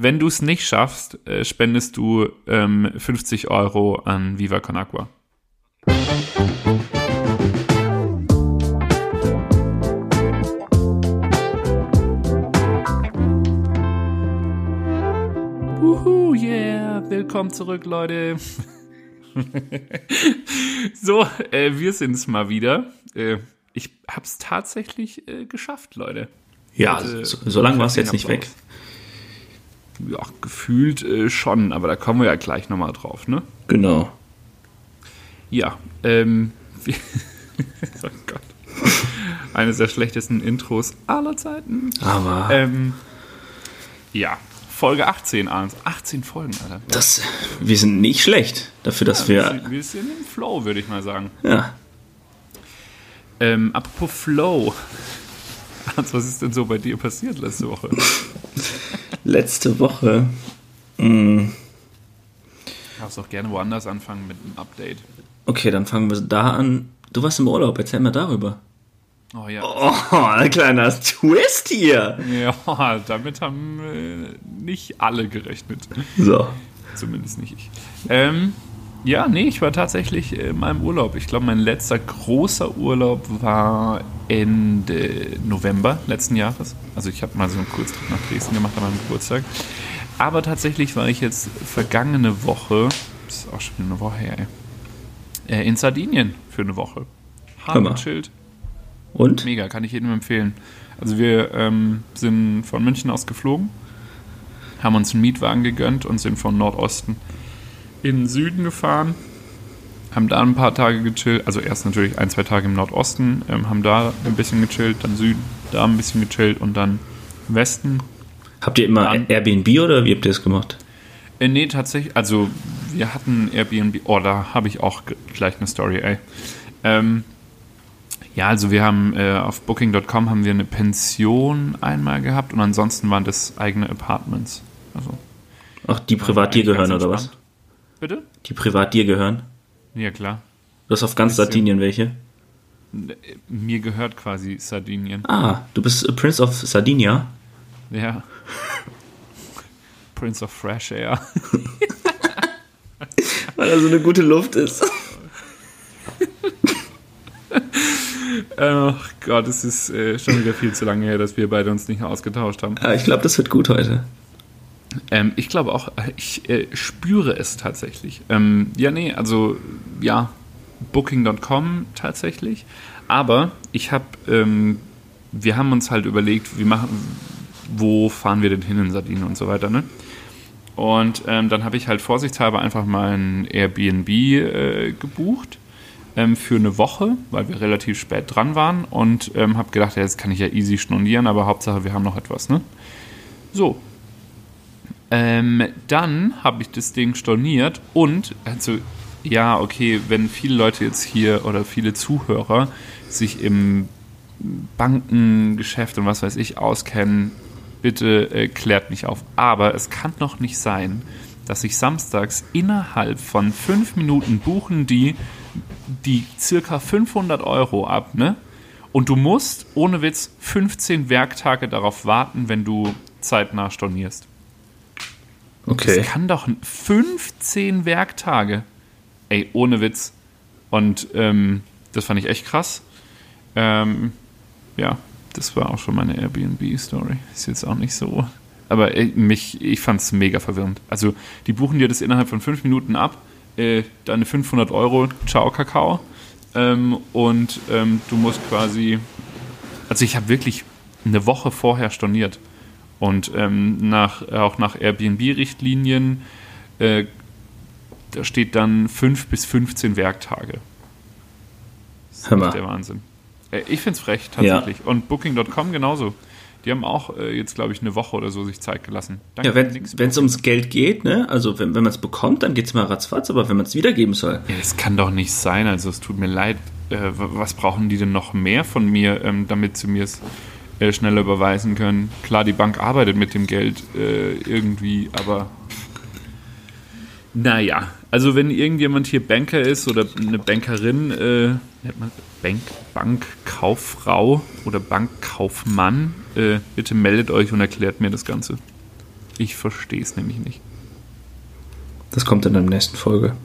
Wenn du es nicht schaffst, äh, spendest du ähm, 50 Euro an Viva Con Agua. Wuhu, yeah, willkommen zurück, Leute. so, äh, wir sind es mal wieder. Äh, ich hab's tatsächlich äh, geschafft, Leute. Ja, Heute- so, so lange war es jetzt nicht weg. Applaus. Ja, gefühlt äh, schon, aber da kommen wir ja gleich nochmal drauf, ne? Genau. Ja, ähm, oh Gott. Eines der schlechtesten Intros aller Zeiten. Aber Ähm, ja, Folge 18, Arns. 18 Folgen, Alter. das, wir sind nicht schlecht dafür, dass wir, wir. sind, wir sind im Flow, würde ich mal sagen. Ja, Ähm, apropos Flow. Arns, was ist denn so bei dir passiert letzte Woche? letzte Woche. Mh, Darfst auch gerne woanders anfangen mit einem Update. okay, dann fangen wir da an. Du warst im Urlaub, erzähl mal darüber. Oh ja. Oh, ein kleiner Twist hier. Ja, damit haben äh, nicht alle gerechnet. So. Zumindest nicht ich. Ähm, ja, nee, ich war tatsächlich äh, in meinem Urlaub. Ich glaube, mein letzter großer Urlaub war Ende November letzten Jahres. Also ich habe mal so einen Kurztrip nach Dresden gemacht an meinem Geburtstag. Aber tatsächlich war ich jetzt vergangene Woche, das ist auch schon eine Woche her, ey, äh, in Sardinien für eine Woche. Gechillt. Und? Mega, kann ich jedem empfehlen. Also wir ähm, sind von München aus geflogen, haben uns einen Mietwagen gegönnt und sind von Nordosten in den Süden gefahren, haben da ein paar Tage gechillt, also erst natürlich ein, zwei Tage im Nordosten, ähm, haben da ein bisschen gechillt, dann Süden, da ein bisschen gechillt und dann Westen. Habt ihr immer Dann- Airbnb oder wie habt ihr das gemacht? Äh, nee, tatsächlich, also wir hatten Airbnb, oh, da habe ich auch gleich eine Story, ey. Ähm, ja, also wir haben äh, auf Booking.com haben wir eine Pension einmal gehabt und ansonsten waren das eigene Apartments. Also, Ach, die privat dir eigentlich gehören oder was? Bitte? Die privat dir gehören? Ja, klar. Du hast auf ganz. Sardinien welche? Mir gehört quasi Sardinien. Ah, du bist äh, Prince of Sardinia? Ja. Prince of Fresh Air. Weil da so eine gute Luft ist. Ach Gott, es ist äh, schon wieder viel zu lange her, dass wir beide uns nicht ausgetauscht haben. Ja, ich glaube, das wird gut heute. Ähm, ich glaube auch, äh, ich äh, spüre es tatsächlich. Ähm, ja, nee, also ja, Booking.com tatsächlich. Aber ich habe, ähm, wir haben uns halt überlegt, wie machen, wo fahren wir denn hin in Sardinien und so weiter, ne? Und ähm, dann habe ich halt vorsichtshalber einfach mal ein Airbnb äh, gebucht ähm, für eine Woche, weil wir relativ spät dran waren und ähm, habe gedacht, ja, jetzt kann ich ja easy stornieren, aber Hauptsache wir haben noch etwas, ne? So, ähm, dann habe ich das Ding storniert und, also, ja, okay, wenn viele Leute jetzt hier oder viele Zuhörer sich im Bankengeschäft und was weiß ich auskennen, bitte äh, klärt mich auf. Aber es kann doch nicht sein, dass ich samstags innerhalb von fünf Minuten buchen die, die circa 500 Euro ab, ne? Und du musst, ohne Witz, 15 Werktage darauf warten, wenn du zeitnah stornierst. Okay. Das kann doch 15 Werktage. Ey, ohne Witz. Und ähm, das fand ich echt krass. Ähm, ja, das war auch schon meine Airbnb-Story. Ist jetzt auch nicht so. Aber ey, mich, ich fand es mega verwirrend. Also, die buchen dir das innerhalb von fünf Minuten ab. Äh, deine 500 Euro, ciao Kakao. Ähm, und ähm, du musst quasi. Also, ich habe wirklich eine Woche vorher storniert. Und ähm, nach, auch nach Airbnb-Richtlinien, äh, da steht dann 5 bis 15 Werktage. Das ist echt der Wahnsinn. Äh, ich finde es frech, tatsächlich. Und Booking.com genauso. Die haben auch äh, jetzt, glaube ich, eine Woche oder so sich Zeit gelassen. Danke Ja, wenn es ums Geld geht, ne? Also wenn, wenn man es bekommt, dann geht es mal ratzfatz, aber wenn man es wiedergeben soll. Ja, das kann doch nicht sein. Also es tut mir leid. Äh, was brauchen die denn noch mehr von mir, ähm, damit sie mir es äh, schneller überweisen können? Klar, die Bank arbeitet mit dem Geld äh, irgendwie, aber naja. Also wenn irgendjemand hier Banker ist oder eine Bankerin, äh, nennt man Bank, Bankkauffrau oder Bankkaufmann, äh, bitte meldet euch und erklärt mir das Ganze. Ich verstehe es nämlich nicht. Das kommt in der nächsten Folge.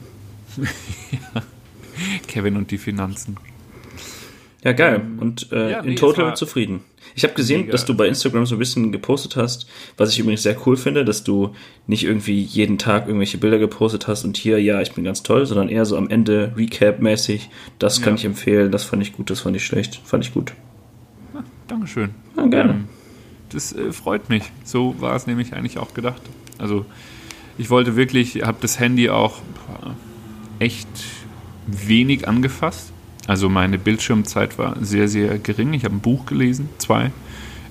Kevin und die Finanzen. Ja, geil. Und äh, ja, nee, in total zufrieden. Ich habe gesehen, mega. dass du bei Instagram so ein bisschen gepostet hast, was ich übrigens sehr cool finde, dass du nicht irgendwie jeden Tag irgendwelche Bilder gepostet hast und hier, ja, ich bin ganz toll, sondern eher so am Ende Recap-mäßig. Das kann Ja. ich empfehlen, das fand ich gut, das fand ich schlecht, fand ich gut. Ja, Dankeschön. Ja, gerne. Ähm, das äh, freut mich. So war es nämlich eigentlich auch gedacht. Also ich wollte wirklich, habe das Handy auch echt wenig angefasst. Also meine Bildschirmzeit war sehr, sehr gering. Ich habe ein Buch gelesen, zwei.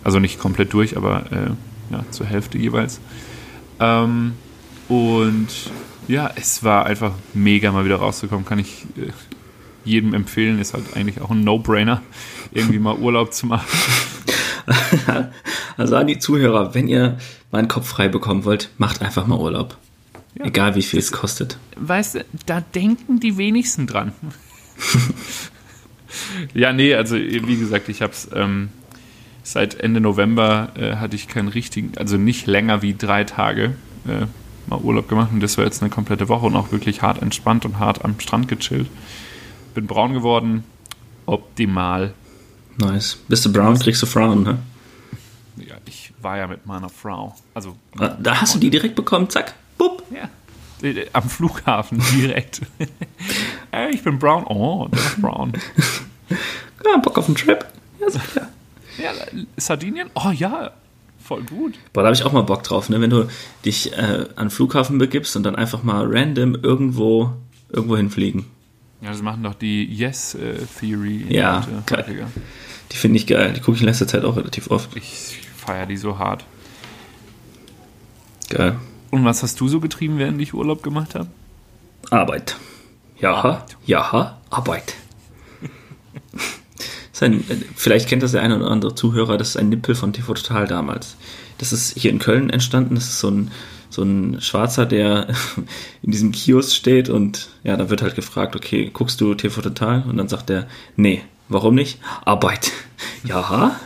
Also nicht komplett durch, aber äh, ja, zur Hälfte jeweils. Ähm, und ja, es war einfach mega mal wieder rauszukommen. Kann ich äh, jedem empfehlen. Ist halt eigentlich auch ein No-Brainer, irgendwie mal Urlaub zu machen. Also an die Zuhörer, wenn ihr meinen Kopf frei bekommen wollt, macht einfach mal Urlaub. Ja. Egal wie viel es kostet. weißt du, da denken die wenigsten dran. ja, nee, also wie gesagt, ich habe es ähm, seit Ende November äh, hatte ich keinen richtigen, also nicht länger wie drei Tage äh, mal Urlaub gemacht und das war jetzt eine komplette Woche und auch wirklich hart entspannt und hart am Strand gechillt. Bin braun geworden, optimal. Nice. Bist du brown, kriegst du Frown, ne? Ja, ich war ja mit meiner Frau, also Ah, Da hast du die direkt bekommen, zack, bupp. ja, äh, am Flughafen direkt. Ey, ich bin brown. Oh, der ist brown. Ja, Bock auf einen Trip. Ja, sicher. Ja, Sardinien? Oh ja, voll gut. Boah, da habe ich auch mal Bock drauf, ne? Wenn du dich äh, an den Flughafen begibst und dann einfach mal random irgendwo, irgendwo hinfliegen. Ja, das machen doch die Yes-Theory. Ja, geil. Die finde ich geil. Die gucke ich in letzter Zeit auch relativ oft. Ich feiere die so hart. Geil. Und was hast du so getrieben, während ich Urlaub gemacht habe? Arbeit. Ja, Arbeit. ja, Arbeit. Ein, äh, vielleicht kennt das der eine oder andere Zuhörer, das ist ein Nippel von TV Total damals. Das ist hier in Köln entstanden, das ist so ein, so ein Schwarzer, der in diesem Kiosk steht und ja, da wird halt gefragt, okay, guckst du TV Total? Und dann sagt er, nee, warum nicht? Arbeit. Ja,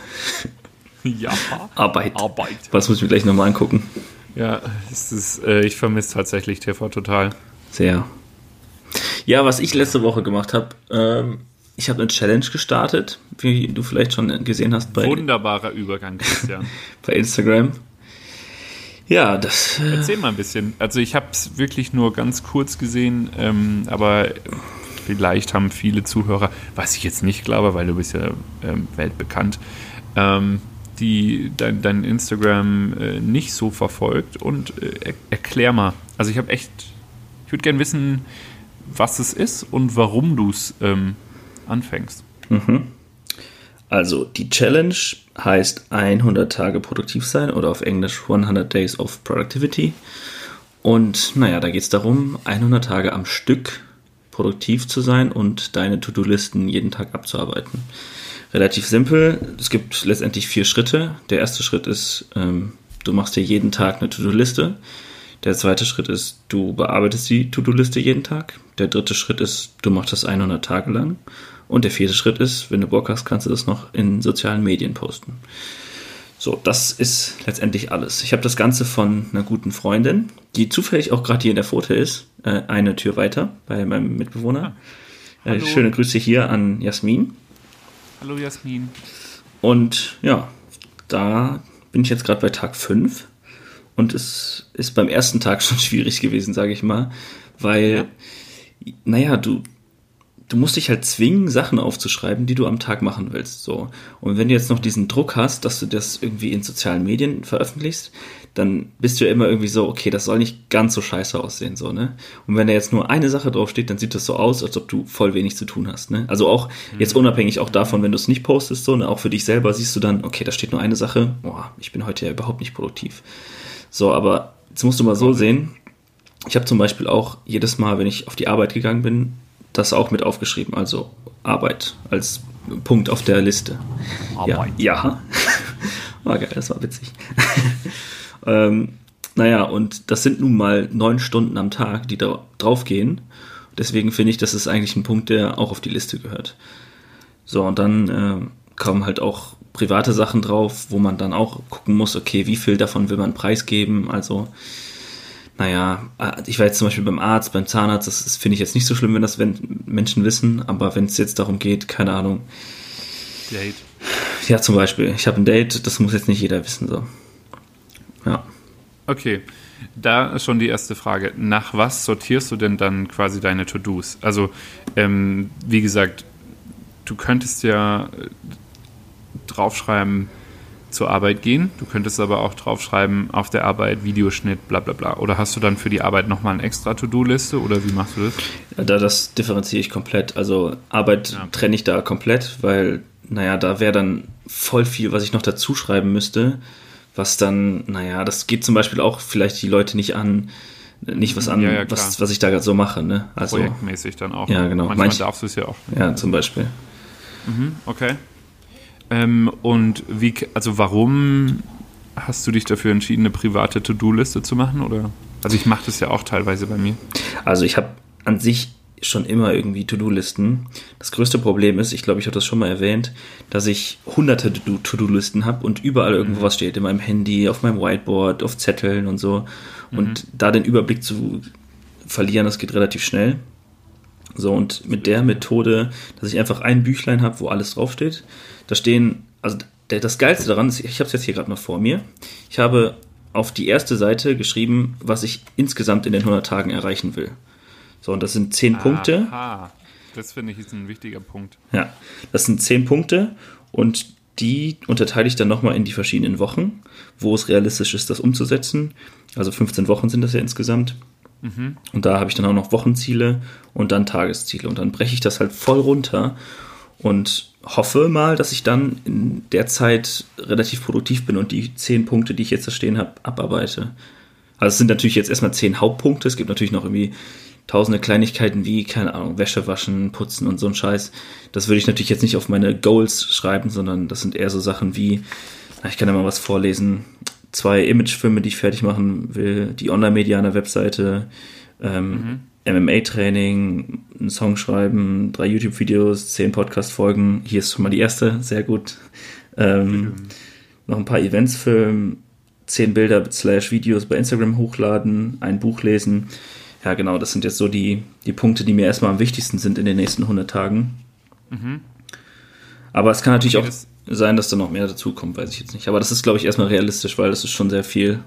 Ja. Arbeit. Arbeit. Was muss ich mir gleich nochmal angucken? Ja, ist, äh, ich vermisse tatsächlich TV total. Sehr. Ja, was ich letzte Woche gemacht habe, ähm, ich habe eine Challenge gestartet, wie du vielleicht schon gesehen hast bei, Wunderbarer Übergang, Christian. bei Instagram. Ja, das. Äh, Erzähl mal ein bisschen. Also ich habe es wirklich nur ganz kurz gesehen, ähm, aber vielleicht haben viele Zuhörer, was ich jetzt nicht glaube, weil du bist ja ähm, weltbekannt, ähm, die dein, dein Instagram äh, nicht so verfolgt und äh, er, erklär mal. Also ich habe echt, ich würde gerne wissen, was es ist und warum du es ähm, anfängst. also, die Challenge heißt 100 Tage produktiv sein oder auf Englisch 100 Days of Productivity. Und naja, da geht es darum, 100 Tage am Stück produktiv zu sein und deine To-Do-Listen jeden Tag abzuarbeiten. Relativ simpel. Es gibt letztendlich vier Schritte. Der erste Schritt ist, ähm, du machst dir jeden Tag eine To-Do-Liste. Der zweite Schritt ist, du bearbeitest die To-Do-Liste jeden Tag. Der dritte Schritt ist, du machst das 100 Tage lang. Und der vierte Schritt ist, wenn du Bock hast, kannst du das noch in sozialen Medien posten. So, das ist letztendlich alles. Ich habe das Ganze von einer guten Freundin, die zufällig auch gerade hier in der Pfote ist, äh, eine Tür weiter bei meinem Mitbewohner. Äh, Hallo. schöne Grüße hier an Jasmin. Hallo Jasmin. Und ja, da bin ich jetzt gerade bei Tag 5 und es ist beim ersten Tag schon schwierig gewesen, sage ich mal, weil, naja, du, du musst dich halt zwingen, Sachen aufzuschreiben, die du am Tag machen willst. So. Und wenn du jetzt noch diesen Druck hast, dass du das irgendwie in sozialen Medien veröffentlichst, dann bist du ja immer irgendwie so, okay, das soll nicht ganz so scheiße aussehen, so, ne? Und wenn da jetzt nur eine Sache draufsteht, dann sieht das so aus, als ob du voll wenig zu tun hast, ne? Also auch jetzt unabhängig auch davon, wenn du es nicht postest, so, ne? Auch für dich selber siehst du dann, okay, da steht nur eine Sache, boah, ich bin heute ja überhaupt nicht produktiv. So, aber jetzt musst du mal so sehen, ich habe zum Beispiel auch jedes Mal, wenn ich auf die Arbeit gegangen bin, das auch mit aufgeschrieben, also Arbeit als Punkt auf der Liste. Arbeit. Ja, ja. War geil, das war witzig. ähm, naja, und das sind nun mal neun Stunden am Tag, die da draufgehen. Deswegen finde ich, das ist eigentlich ein Punkt, der auch auf die Liste gehört. So, und dann äh, kommen halt auch private Sachen drauf, wo man dann auch gucken muss, okay, wie viel davon will man preisgeben? Also, naja, äh, ich war jetzt zum Beispiel beim Arzt, beim Zahnarzt, das finde ich jetzt nicht so schlimm, wenn das wenn Menschen wissen, aber wenn es jetzt darum geht, keine Ahnung. Date. Ja, zum Beispiel, ich habe ein Date, das muss jetzt nicht jeder wissen, so. Ja. Okay, da ist schon die erste Frage. Nach was sortierst du denn dann quasi deine To-Dos? Also, ähm, wie gesagt, du könntest ja äh, draufschreiben, zur Arbeit gehen. Du könntest aber auch draufschreiben, auf der Arbeit Videoschnitt, bla bla bla. Oder hast du dann für die Arbeit nochmal eine extra To-Do-Liste oder wie machst du das? Ja, da das differenziere ich komplett. Also Arbeit ja. trenne ich da komplett, weil, naja, da wäre dann voll viel, was ich noch dazu schreiben müsste. Was dann, naja, das geht zum Beispiel auch vielleicht die Leute nicht an, nicht was an, ja, ja, was, was ich da so mache. Ne? Also, Projektmäßig dann auch. Ja, genau. Manchmal Manch, darfst du es ja auch. Ja, zum Beispiel. Mhm, okay. Ähm, und wie, also warum hast du dich dafür entschieden, eine private To-Do-Liste zu machen? Oder? Also ich mache das ja auch teilweise bei mir. Also ich habe an sich schon immer irgendwie To-Do-Listen. Das größte Problem ist, ich glaube, ich habe das schon mal erwähnt, dass ich hunderte To-Do-Listen habe und überall irgendwo mhm. was steht. In meinem Handy, auf meinem Whiteboard, auf Zetteln und so. Und mhm. da den Überblick zu verlieren, das geht relativ schnell. So, und mit der Methode, dass ich einfach ein Büchlein habe, wo alles draufsteht, da stehen, also der, das Geilste daran ist, ich habe es jetzt hier gerade mal vor mir, ich habe auf die erste Seite geschrieben, was ich insgesamt in den 100 Tagen erreichen will. So, und das sind 10 Aha, Punkte. Das finde ich ist ein wichtiger Punkt. Ja, das sind 10 Punkte und die unterteile ich dann nochmal in die verschiedenen Wochen, wo es realistisch ist, das umzusetzen. Also 15 Wochen sind das ja insgesamt. Mhm. Und da habe ich dann auch noch Wochenziele und dann Tagesziele. Und dann breche ich das halt voll runter und hoffe mal, dass ich dann in der Zeit relativ produktiv bin und die zehn Punkte, die ich jetzt da stehen habe, abarbeite. Also es sind natürlich jetzt erstmal zehn Hauptpunkte. Es gibt natürlich noch irgendwie tausende Kleinigkeiten wie, keine Ahnung, Wäsche waschen, putzen und so ein Scheiß. Das würde ich natürlich jetzt nicht auf meine Goals schreiben, sondern das sind eher so Sachen wie, ich kann ja mal was vorlesen, zwei Imagefilme, die ich fertig machen will, die Online-Media an der Webseite, ähm, mhm. MMA-Training, einen Song schreiben, drei YouTube-Videos, zehn Podcast-Folgen. Hier ist schon mal die erste, sehr gut. Ähm, noch ein paar Events filmen, zehn Bilder slash Videos bei Instagram hochladen, ein Buch lesen. Ja, genau, das sind jetzt so die, die Punkte, die mir erstmal am wichtigsten sind in den nächsten 100 Tagen. Mhm. Aber es kann natürlich okay, auch sein, dass da noch mehr dazukommt, weiß ich jetzt nicht. Aber das ist, glaube ich, erstmal realistisch, weil das ist schon sehr viel.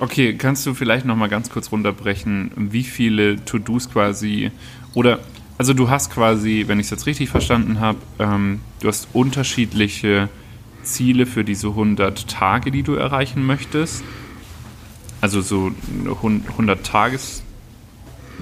Okay, kannst du vielleicht noch mal ganz kurz runterbrechen, wie viele To-Dos quasi oder also du hast quasi, wenn ich es jetzt richtig verstanden habe, ähm, du hast unterschiedliche Ziele für diese 100 Tage, die du erreichen möchtest. Also so 100 Tages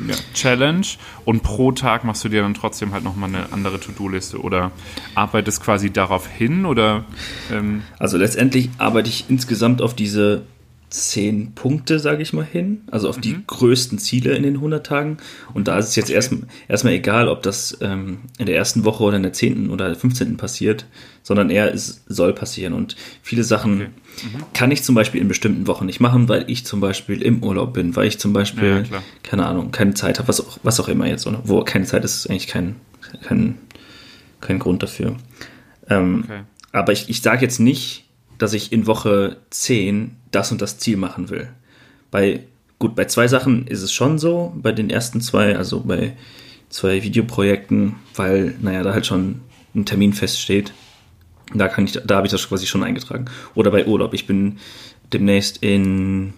ja, Challenge und pro Tag machst du dir dann trotzdem halt nochmal eine andere To-Do-Liste oder arbeitest quasi darauf hin oder? Ähm also letztendlich arbeite ich insgesamt auf diese zehn Punkte, sage ich mal, hin, also auf mhm. die größten Ziele in den 100 Tagen. Und da ist es jetzt okay. erstmal erstmal egal, ob das ähm, in der ersten Woche oder in der 10. oder 15. passiert, sondern eher es soll passieren. Und viele Sachen okay. mhm. kann ich zum Beispiel in bestimmten Wochen nicht machen, weil ich zum Beispiel im Urlaub bin, weil ich zum Beispiel, ja, keine Ahnung, keine Zeit habe, was auch, was auch immer jetzt, oder? wo keine Zeit ist, ist eigentlich kein, kein, kein Grund dafür. Ähm, okay. Aber ich, ich sage jetzt nicht, dass ich in Woche 10 das und das Ziel machen will. Bei, gut, bei zwei Sachen ist es schon so, bei den ersten zwei, also bei zwei Videoprojekten, weil, naja, da halt schon ein Termin feststeht. Da kann ich, da habe ich das quasi schon eingetragen. Oder bei Urlaub. Ich bin demnächst in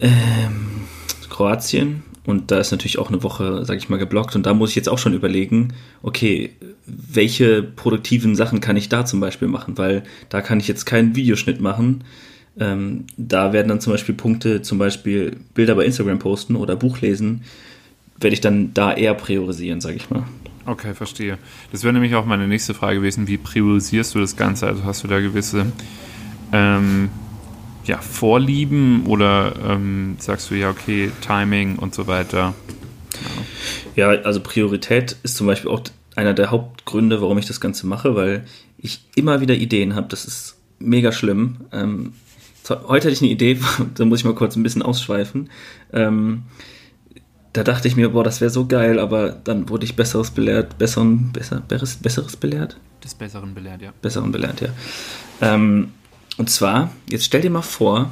ähm, Kroatien und da ist natürlich auch eine Woche, sag ich mal, geblockt. Und da muss ich jetzt auch schon überlegen, okay, welche produktiven Sachen kann ich da zum Beispiel machen? Weil da kann ich jetzt keinen Videoschnitt machen. Ähm, da werden dann zum Beispiel Punkte, zum Beispiel Bilder bei Instagram posten oder Buch lesen, werde ich dann da eher priorisieren, sag ich mal. Okay, verstehe. Das wäre nämlich auch meine nächste Frage gewesen. Wie priorisierst du das Ganze? Also hast du da gewisse ähm, ja, Vorlieben oder ähm, sagst du ja, okay, Timing und so weiter? Ja. ja, also Priorität ist zum Beispiel auch einer der Hauptgründe, warum ich das Ganze mache, weil ich immer wieder Ideen habe. Das ist mega schlimm. Ähm, heute hatte ich eine Idee, da muss ich mal kurz ein bisschen ausschweifen. Ähm, da dachte ich mir, boah, das wäre so geil, aber dann wurde ich Besseres belehrt, besseren, besser, besseres, besseres belehrt. Des Besseren belehrt, ja. Besseren belehrt, ja. Ähm, und zwar, jetzt stell dir mal vor,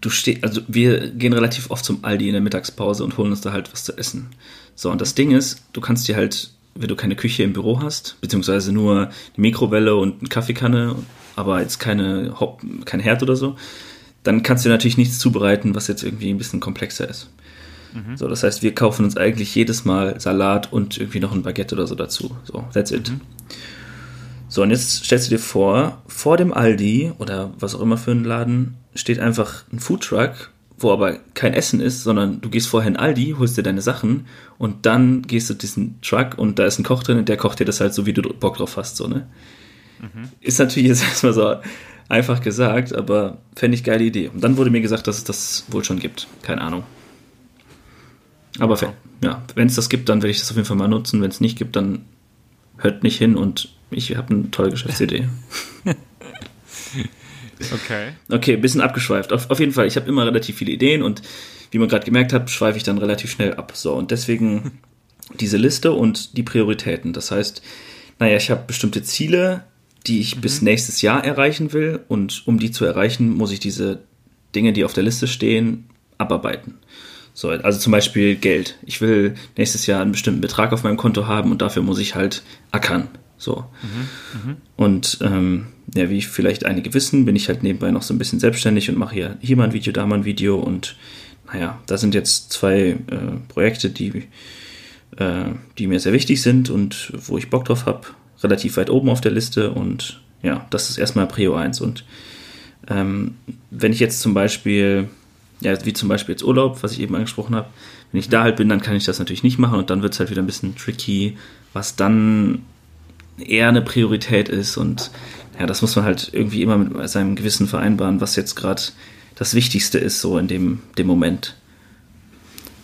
du stehst, also wir gehen relativ oft zum Aldi in der Mittagspause und holen uns da halt was zu essen. So, und das Ding ist, du kannst dir halt, wenn du keine Küche im Büro hast, beziehungsweise nur eine Mikrowelle und eine Kaffeekanne, aber jetzt keine, kein Herd oder so, dann kannst du natürlich nichts zubereiten, was jetzt irgendwie ein bisschen komplexer ist. Mhm. So, das heißt, wir kaufen uns eigentlich jedes Mal Salat und irgendwie noch ein Baguette oder so dazu. So, that's it. Mhm. So, und jetzt stellst du dir vor, vor dem Aldi oder was auch immer für ein Laden steht einfach ein Foodtruck, wo aber kein Essen ist, sondern du gehst vorher in Aldi, holst dir deine Sachen und dann gehst du diesen Truck und da ist ein Koch drin und der kocht dir das halt so, wie du Bock drauf hast, so, ne? Mhm. Ist natürlich jetzt erstmal so einfach gesagt, aber fände ich geile Idee. Und dann wurde mir gesagt, dass es das wohl schon gibt. Keine Ahnung. Aber ja wenn es das gibt, dann werde ich das auf jeden Fall mal nutzen. Wenn es nicht gibt, dann hört nicht hin und ich habe eine tolle Geschäftsidee. okay. Okay, ein bisschen abgeschweift. Auf, auf jeden Fall, ich habe immer relativ viele Ideen und wie man gerade gemerkt hat, schweife ich dann relativ schnell ab. So, und deswegen diese Liste und die Prioritäten. Das heißt, naja, ich habe bestimmte Ziele, die ich mhm. bis nächstes Jahr erreichen will. Und um die zu erreichen, muss ich diese Dinge, die auf der Liste stehen, abarbeiten. So, also zum Beispiel Geld. Ich will nächstes Jahr einen bestimmten Betrag auf meinem Konto haben und dafür muss ich halt ackern. So. Mhm, mh. Und ähm, ja, wie vielleicht einige wissen, bin ich halt nebenbei noch so ein bisschen selbstständig und mache hier, hier mal ein Video, da mal ein Video und naja, da sind jetzt zwei äh, Projekte, die, äh, die mir sehr wichtig sind und wo ich Bock drauf habe relativ weit oben auf der Liste und ja, das ist erstmal Prio 1. Und ähm, wenn ich jetzt zum Beispiel, ja, wie zum Beispiel jetzt Urlaub, was ich eben angesprochen habe, wenn ich da halt bin, dann kann ich das natürlich nicht machen und dann wird es halt wieder ein bisschen tricky, was dann eher eine Priorität ist und ja, das muss man halt irgendwie immer mit seinem Gewissen vereinbaren, was jetzt gerade das Wichtigste ist, so in dem, dem Moment.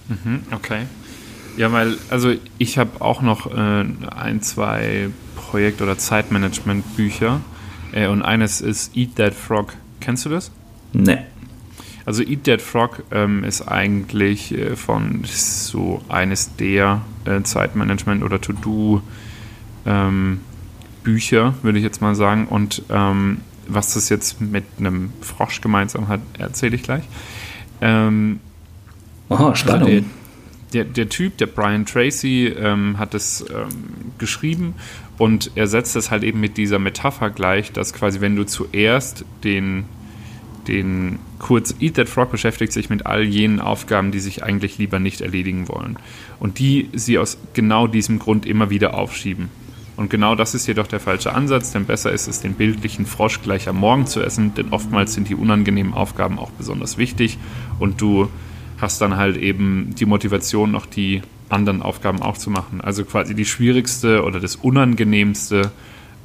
Mhm, okay. Ja, weil, also ich habe auch noch äh, ein, zwei Projekt- oder Zeitmanagement-Bücher. Äh, und eines ist Eat That Frog. Kennst du das? Nee. Also Eat That Frog ähm, ist eigentlich äh, von so eines der äh, Zeitmanagement- oder To-Do ähm, Bücher, würde ich jetzt mal sagen. Und ähm, was das jetzt mit einem Frosch gemeinsam hat, erzähle ich gleich. Ähm, Aha, spannend. Also der, der, Typ, der Brian Tracy, ähm, hat es ähm, geschrieben und er setzt es halt eben mit dieser Metapher gleich, dass quasi, wenn du zuerst den, den kurz Eat That Frog beschäftigt sich mit all jenen Aufgaben, die sich eigentlich lieber nicht erledigen wollen. Und die sie aus genau diesem Grund immer wieder aufschieben. Und genau das ist jedoch der falsche Ansatz, denn besser ist es, den bildlichen Frosch gleich am Morgen zu essen, denn oftmals sind die unangenehmen Aufgaben auch besonders wichtig und du hast dann halt eben die Motivation, noch die anderen Aufgaben auch zu machen. Also quasi die schwierigste oder das unangenehmste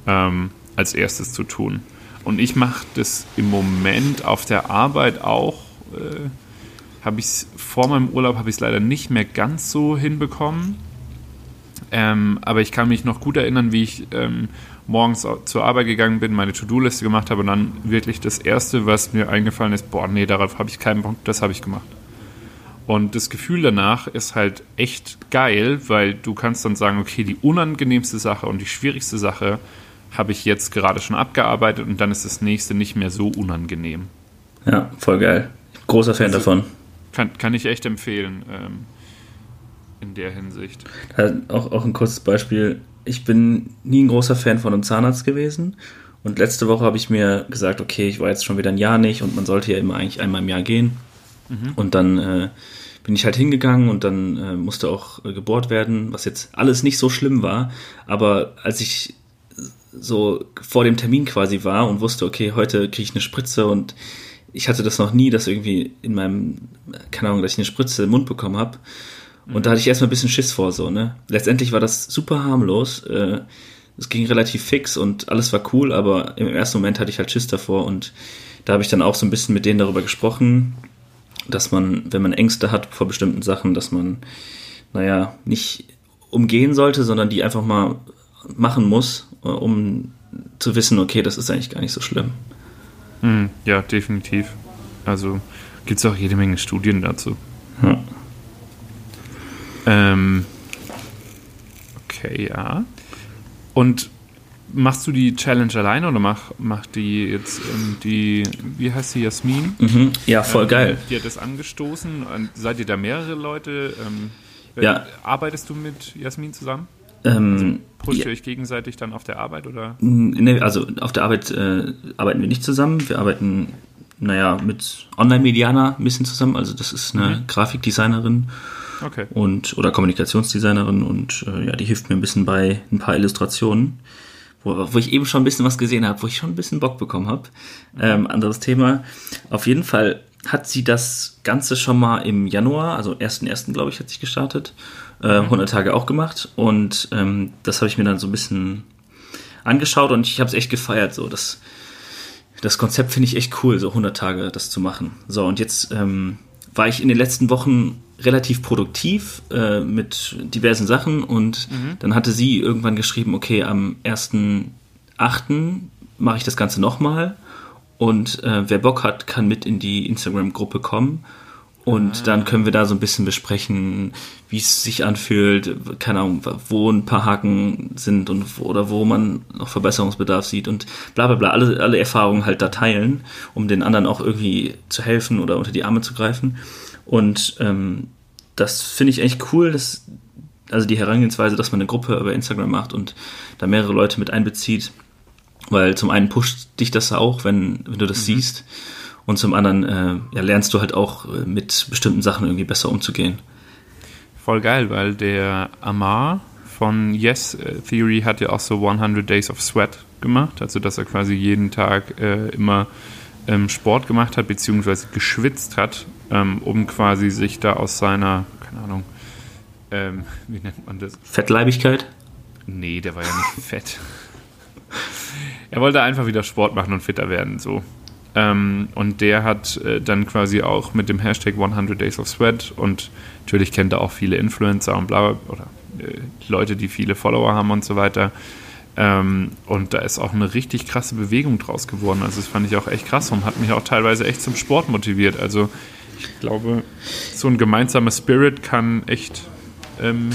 ähm, als erstes zu tun. Und ich mache das im Moment auf der Arbeit auch. Äh, habe ich vor meinem Urlaub habe ich es leider nicht mehr ganz so hinbekommen. Ähm, aber ich kann mich noch gut erinnern, wie ich ähm, morgens zur Arbeit gegangen bin, meine To-Do-Liste gemacht habe und dann wirklich das erste, was mir eingefallen ist, boah, nee, darauf habe ich keinen Bock, das habe ich gemacht. Und das Gefühl danach ist halt echt geil, weil du kannst dann sagen, okay, die unangenehmste Sache und die schwierigste Sache habe ich jetzt gerade schon abgearbeitet und dann ist das nächste nicht mehr so unangenehm. Ja, voll geil. Großer Fan also, davon. Kann, kann ich echt empfehlen ähm, in der Hinsicht. auch, auch ein kurzes Beispiel. Ich bin nie ein großer Fan von einem Zahnarzt gewesen. Und letzte Woche habe ich mir gesagt, okay, ich war jetzt schon wieder ein Jahr nicht und man sollte ja immer eigentlich einmal im Jahr gehen. Mhm. Und dann äh, bin ich halt hingegangen und dann äh, musste auch äh, gebohrt werden, was jetzt alles nicht so schlimm war. Aber als ich so vor dem Termin quasi war und wusste, okay, heute kriege ich eine Spritze und ich hatte das noch nie, dass irgendwie in meinem, keine Ahnung, dass ich eine Spritze im Mund bekommen habe. Und da hatte ich erstmal ein bisschen Schiss vor, so, ne? Letztendlich war das super harmlos. Äh, es ging relativ fix und alles war cool, aber im ersten Moment hatte ich halt Schiss davor und da habe ich dann auch so ein bisschen mit denen darüber gesprochen, dass man, wenn man Ängste hat vor bestimmten Sachen, dass man, naja, nicht umgehen sollte, sondern die einfach mal machen muss, äh, um zu wissen, okay, das ist eigentlich gar nicht so schlimm. Hm, ja, definitiv. Also gibt es auch jede Menge Studien dazu. Ja. Ähm, okay, ja. Und machst du die Challenge alleine oder mach, macht die jetzt ähm, die, wie heißt die, Jasmin? Mhm. Ja, voll ähm, geil. Die hat das angestoßen. Seid ihr da mehrere Leute? Ähm, Ja. Arbeitest du mit Jasmin zusammen? Ähm, Pusht ja, ihr euch gegenseitig dann auf der Arbeit oder? nee, also auf der Arbeit äh, arbeiten wir nicht zusammen. Wir arbeiten, naja, mit Online-Medianer ein bisschen zusammen. Also das ist eine Mhm. Grafikdesignerin Okay. und oder Kommunikationsdesignerin und äh, ja, die hilft mir ein bisschen bei ein paar Illustrationen, wo, wo ich eben schon ein bisschen was gesehen habe, wo ich schon ein bisschen Bock bekommen habe. Ähm, anderes Thema. Auf jeden Fall hat sie das Ganze schon mal im Januar, also 1.1. glaube ich, hat sich gestartet, äh, 100 Tage auch gemacht und ähm, das habe ich mir dann so ein bisschen angeschaut und ich habe es echt gefeiert, so das das Konzept finde ich echt cool, so 100 Tage das zu machen. So, und jetzt ähm, war ich in den letzten Wochen relativ produktiv äh, mit diversen Sachen und dann hatte sie irgendwann geschrieben, okay, am 1.8. mache ich das Ganze nochmal und äh, wer Bock hat, kann mit in die Instagram-Gruppe kommen. Und dann können wir da so ein bisschen besprechen, wie es sich anfühlt, keine Ahnung, wo ein paar Haken sind und wo, oder wo man noch Verbesserungsbedarf sieht und bla bla bla, alle, alle Erfahrungen halt da teilen, um den anderen auch irgendwie zu helfen oder unter die Arme zu greifen. Und ähm, das finde ich echt cool, dass, also die Herangehensweise, dass man eine Gruppe über Instagram macht und da mehrere Leute mit einbezieht, weil zum einen pusht dich das auch, wenn, wenn du das siehst. Und zum anderen äh, ja, lernst du halt auch äh, mit bestimmten Sachen irgendwie besser umzugehen. Voll geil, weil der Amar von Yes Theory hat ja auch so 100 Days of Sweat gemacht, also dass er quasi jeden Tag äh, immer ähm, Sport gemacht hat, beziehungsweise geschwitzt hat, ähm, um quasi sich da aus seiner, keine Ahnung, ähm, wie nennt man das? Fettleibigkeit? Nee, der war ja nicht fett. Er wollte einfach wieder Sport machen und fitter werden, so. Ähm, und der hat äh, dann quasi auch mit dem Hashtag 100 Days of Sweat und natürlich kennt er auch viele Influencer und bla, oder äh, Leute, die viele Follower haben und so weiter. Ähm, und da ist auch eine richtig krasse Bewegung draus geworden. Also das fand ich auch echt krass und hat mich auch teilweise echt zum Sport motiviert. Also ich glaube, so ein gemeinsamer Spirit kann echt ähm,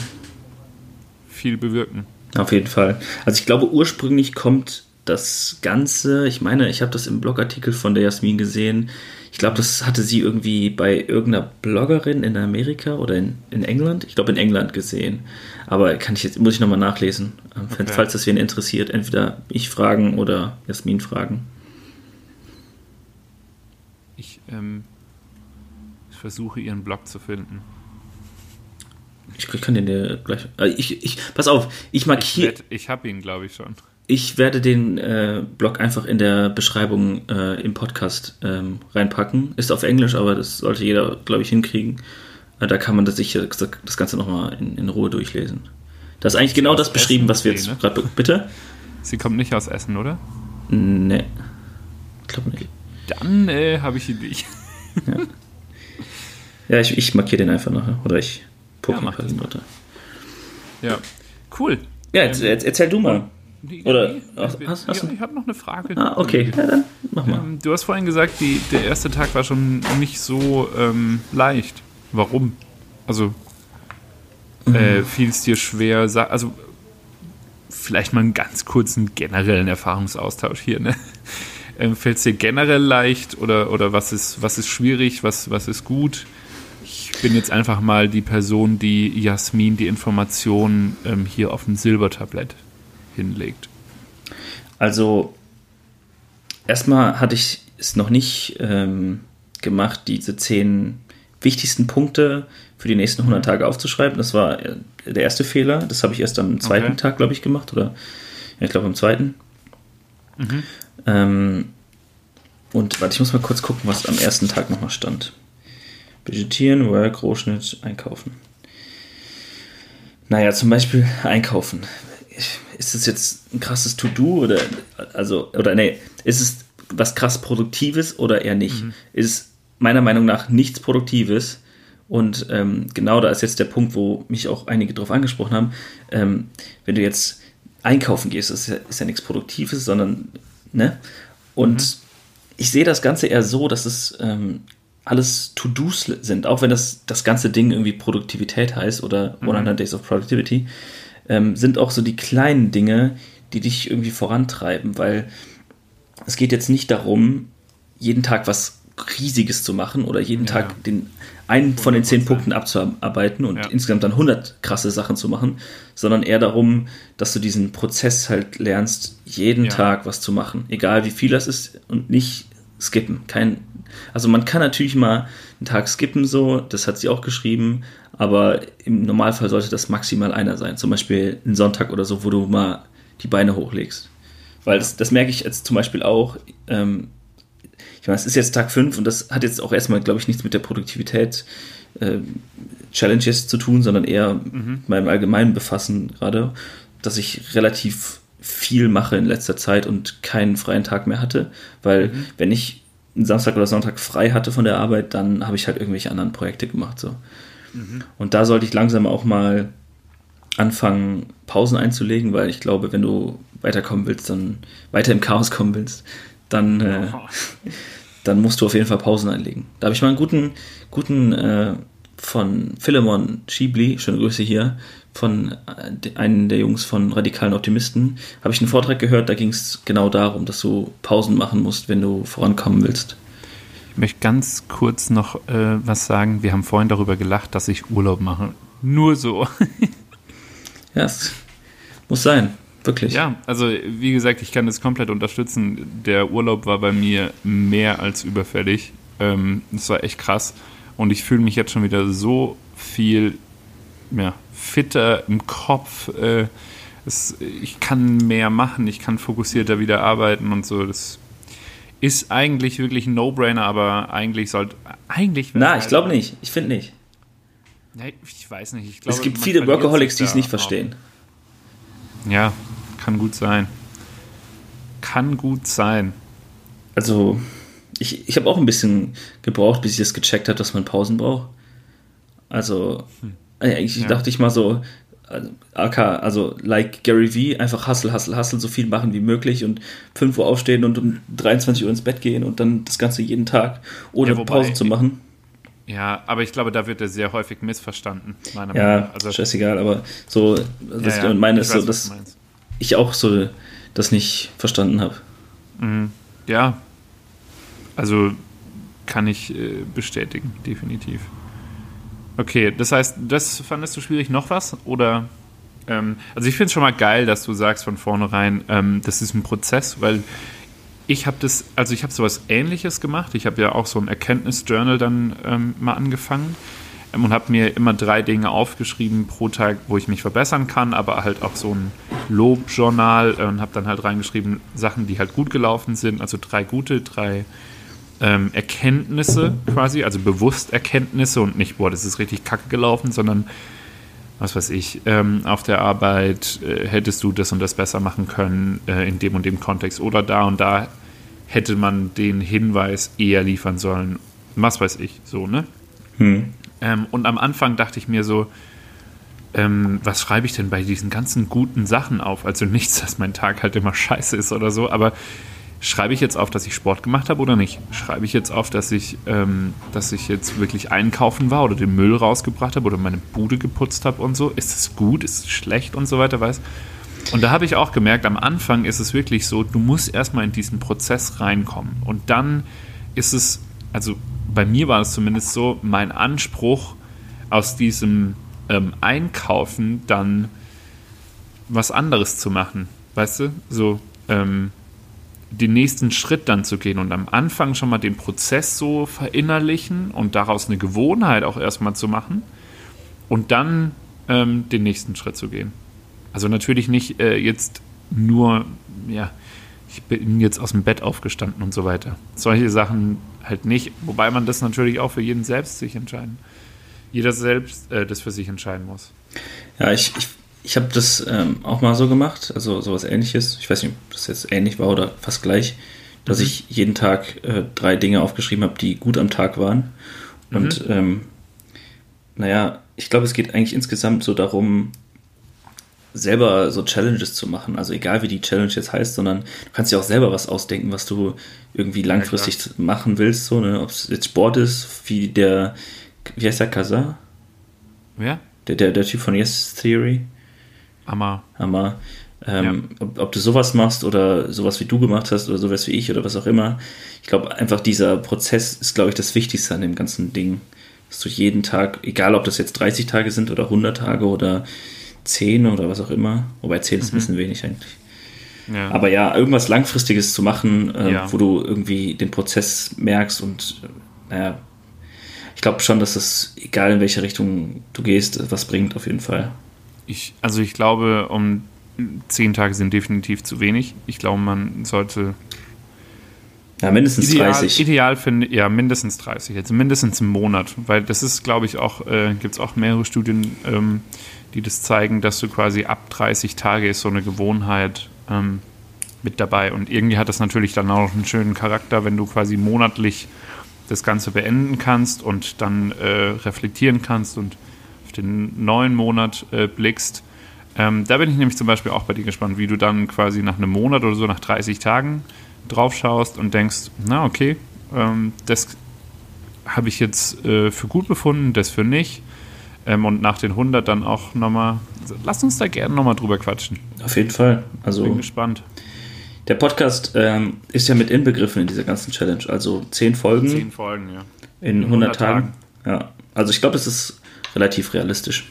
viel bewirken. Auf jeden Fall. Also ich glaube, ursprünglich kommt das Ganze, ich meine, ich habe das im Blogartikel von der Jasmin gesehen. Ich glaube, das hatte sie irgendwie bei irgendeiner Bloggerin in Amerika oder in, in England, ich glaube in England gesehen. Aber kann ich jetzt, muss ich nochmal nachlesen, ähm, Okay. falls das wen interessiert. Entweder ich fragen oder Jasmin fragen. Ich, ähm, versuche ihren Blog zu finden. Ich, ich kann den dir gleich. Äh, ich, ich, pass auf, ich Ich, markiere. werd- ich habe ihn, glaube ich, schon. Ich werde den äh, Blog einfach in der Beschreibung äh, im Podcast ähm, reinpacken. Ist auf Englisch, aber das sollte jeder, glaube ich, hinkriegen. Äh, da kann man das sicher das Ganze nochmal in, in Ruhe durchlesen. Da ist eigentlich genau das beschrieben, Essen? was wir jetzt ne? gerade. Bitte? Sie kommt nicht aus Essen, oder? Nee. Ich glaube nicht. Dann äh, habe ich ihn nicht. Ja, ich, ich markiere den einfach nachher. Oder ich gucke Ja, das ihn mal. runter. Ja, cool. Ja, jetzt, jetzt erzähl du mal. Nee, Oder- nee, hast- hast- hast ja, du- ich habe noch eine Frage. Ah, okay. Ja, dann mach mal. Ähm, du hast vorhin gesagt, die, der erste Tag war schon nicht so ähm, leicht. Warum? Also äh, fiel es dir schwer? Also vielleicht mal einen ganz kurzen generellen Erfahrungsaustausch hier. Ne? Ähm, Fällt es dir generell leicht oder, oder was, ist, was ist schwierig, was, was ist gut? Ich bin jetzt einfach mal die Person, die Jasmin die Informationen ähm, hier auf dem Silbertablett hinlegt. Also, erstmal hatte ich es noch nicht ähm, gemacht, diese zehn wichtigsten Punkte für die nächsten 100 Tage aufzuschreiben. Das war äh, der erste Fehler. Das habe ich erst am zweiten Okay. Tag, glaube ich, gemacht. Oder ja, ich glaube am zweiten. Ähm, und warte, ich muss mal kurz gucken, was am ersten Tag nochmal stand. Budgetieren, Work, Rohschnitt, Einkaufen. Naja, zum Beispiel Einkaufen. Ist es jetzt ein krasses To-Do oder also oder nee, ist es was krass Produktives oder eher nicht? Ist es meiner Meinung nach nichts Produktives und ähm, genau da ist jetzt der Punkt, wo mich auch einige drauf angesprochen haben. Ähm, wenn du jetzt einkaufen gehst, ist ja, ist ja nichts Produktives, sondern ne und ich sehe das Ganze eher so, dass es ähm, alles To-Dos sind, auch wenn das, das ganze Ding irgendwie Produktivität heißt oder 100 Days of Productivity. ähm, sind auch so die kleinen Dinge, die dich irgendwie vorantreiben, weil es geht jetzt nicht darum, jeden Tag was Riesiges zu machen oder jeden ja. Tag den einen von den zehn Punkten abzuarbeiten und ja. insgesamt dann 100 krasse Sachen zu machen, sondern eher darum, dass du diesen Prozess halt lernst, jeden ja. Tag was zu machen, egal wie viel das ist und nicht skippen. Kein, also man kann natürlich mal einen Tag skippen, so, das hat sie auch geschrieben, aber im Normalfall sollte das maximal einer sein. Zum Beispiel ein Sonntag oder so, wo du mal die Beine hochlegst. Weil das, das merke ich jetzt zum Beispiel auch. Ähm, ich meine, es ist jetzt Tag 5 und das hat jetzt auch erstmal, glaube ich, nichts mit der Produktivität äh, Challenges zu tun, sondern eher mhm. mit meinem allgemeinen Befassen gerade, dass ich relativ viel mache in letzter Zeit und keinen freien Tag mehr hatte, weil mhm. wenn ich Samstag oder Sonntag frei hatte von der Arbeit, dann habe ich halt irgendwelche anderen Projekte gemacht so. Mhm. Und da sollte ich langsam auch mal anfangen, Pausen einzulegen, weil ich glaube, wenn du weiterkommen willst, dann weiter im Chaos kommen willst, dann, äh, dann musst du auf jeden Fall Pausen einlegen. Da habe ich mal einen guten, guten äh, von Philemon Schiebli, schöne Grüße hier, von äh, einem der Jungs von Radikalen Optimisten, habe ich einen Vortrag gehört, da ging es genau darum, dass du Pausen machen musst, wenn du vorankommen willst. Ich möchte ganz kurz noch äh, was sagen. Wir haben vorhin darüber gelacht, dass ich Urlaub mache. Nur so. ja, es muss sein. Wirklich. Ja, also wie gesagt, ich kann das komplett unterstützen. Der Urlaub war bei mir mehr als überfällig. Ähm, das war echt krass. Und ich fühle mich jetzt schon wieder so viel ja, fitter im Kopf. Äh, es, ich kann mehr machen, ich kann fokussierter wieder arbeiten und so. Das ist eigentlich wirklich ein No-Brainer, aber eigentlich sollte. Eigentlich Na, ich glaube nicht. Ich finde nicht. Nee, ich weiß nicht. Ich glaube, es gibt viele Workaholics, die es nicht verstehen. Ja, kann gut sein. Kann gut sein. Also, ich, ich habe auch ein bisschen gebraucht, bis ich das gecheckt habe, dass man Pausen braucht. Also, hm. Eigentlich ja. dachte ich mal so, AK, also like Gary V, einfach hustle, hustle, hustle, so viel machen wie möglich und 5 Uhr aufstehen und um 23 Uhr ins Bett gehen und dann das Ganze jeden Tag ohne ja, wobei, Pause zu machen. Ja, aber ich glaube, da wird er sehr häufig missverstanden, meiner ja, Meinung nach. Also, scheißegal, aber so, das ja, ja, meine ist so, dass ich auch so das nicht verstanden habe. Mhm. Ja, also kann ich äh, bestätigen, definitiv. Okay, das heißt, das fandest du schwierig. Noch was? Oder, ähm, also ich finde es schon mal geil, dass du sagst von vornherein, ähm, das ist ein Prozess, weil ich habe das, also ich habe sowas ähnliches gemacht. Ich habe ja auch so ein Erkenntnisjournal dann ähm, mal angefangen ähm, und habe mir immer drei Dinge aufgeschrieben pro Tag, wo ich mich verbessern kann, aber halt auch so ein Lobjournal äh, und habe dann halt reingeschrieben Sachen, die halt gut gelaufen sind, also drei gute, drei ähm, Erkenntnisse quasi, also bewusst Erkenntnisse und nicht, boah, das ist richtig kacke gelaufen, sondern was weiß ich, ähm, auf der Arbeit äh, hättest du das und das besser machen können äh, in dem und dem Kontext oder da und da hätte man den Hinweis eher liefern sollen. Was weiß ich, so, ne? Hm. Ähm, und am Anfang dachte ich mir so, ähm, was schreibe ich denn bei diesen ganzen guten Sachen auf? Also nichts, dass mein Tag halt immer scheiße ist oder so, aber schreibe ich jetzt auf, dass ich Sport gemacht habe oder nicht? Schreibe ich jetzt auf, dass ich, ähm, dass ich jetzt wirklich einkaufen war oder den Müll rausgebracht habe oder meine Bude geputzt habe und so? Ist es gut? Ist es schlecht und so weiter? Weiß? Und da habe ich auch gemerkt, am Anfang ist es wirklich so, du musst erstmal in diesen Prozess reinkommen. Und dann ist es, also bei mir war es zumindest so, mein Anspruch aus diesem ähm, Einkaufen dann was anderes zu machen. Weißt du? So, ähm, den nächsten Schritt dann zu gehen und am Anfang schon mal den Prozess so verinnerlichen und daraus eine Gewohnheit auch erstmal zu machen und dann ähm, den nächsten Schritt zu gehen. Also natürlich nicht äh, jetzt nur, ja, ich bin jetzt aus dem Bett aufgestanden und so weiter. Solche Sachen halt nicht, wobei man das natürlich auch für jeden selbst sich entscheiden. Jeder selbst äh, das für sich entscheiden muss. Ja, ich, ich ich habe das ähm, auch mal so gemacht, also sowas ähnliches. Ich weiß nicht, ob das jetzt ähnlich war oder fast gleich, dass mhm. ich jeden Tag äh, drei Dinge aufgeschrieben habe, die gut am Tag waren. Und mhm. ähm, naja, ich glaube, es geht eigentlich insgesamt so darum, selber so Challenges zu machen. Also egal wie die Challenge jetzt heißt, sondern du kannst dir auch selber was ausdenken, was du irgendwie langfristig ja, machen willst. So, ne? Ob es jetzt Sport ist, wie der, wie heißt der Kazar? Wer? Der, der, der Typ von Yes Theory. Hammer. Hammer. Ähm, ja. ob, ob, du sowas machst oder sowas wie du gemacht hast oder sowas wie ich oder was auch immer. Ich glaube, einfach dieser Prozess ist, glaube ich, das Wichtigste an dem ganzen Ding. Dass du jeden Tag, egal ob das jetzt 30 Tage sind oder 100 Tage oder 10 oder was auch immer, wobei 10 ist mhm. ein bisschen wenig eigentlich. Ja. Aber ja, irgendwas Langfristiges zu machen, äh, ja. wo du irgendwie den Prozess merkst und naja, ich glaube schon, dass es, egal in welche Richtung du gehst, was bringt auf jeden Fall. Ich, also ich glaube, um zehn Tage sind definitiv zu wenig. Ich glaube, man sollte. Ja, mindestens ideal, 30. Ideal finde ja, mindestens 30, also mindestens einen Monat, weil das ist, glaube ich, auch, äh, gibt es auch mehrere Studien, ähm, die das zeigen, dass du quasi ab 30 Tage ist so eine Gewohnheit ähm, mit dabei. Und irgendwie hat das natürlich dann auch einen schönen Charakter, wenn du quasi monatlich das Ganze beenden kannst und dann äh, reflektieren kannst und den neuen Monat äh, blickst. Ähm, da bin ich nämlich zum Beispiel auch bei dir gespannt, wie du dann quasi nach einem Monat oder so, nach 30 Tagen drauf schaust und denkst, na okay, ähm, das habe ich jetzt äh, für gut befunden, das für nicht. Ähm, und nach den 100 dann auch nochmal, lass uns da gerne nochmal drüber quatschen. Auf jeden Fall. Also, bin gespannt. Der Podcast ähm, ist ja mit inbegriffen in dieser ganzen Challenge. Also 10 Folgen. 10 Folgen, ja. In 100, 100 Tagen. Tagen. Ja. Also ich glaube, das ist relativ realistisch.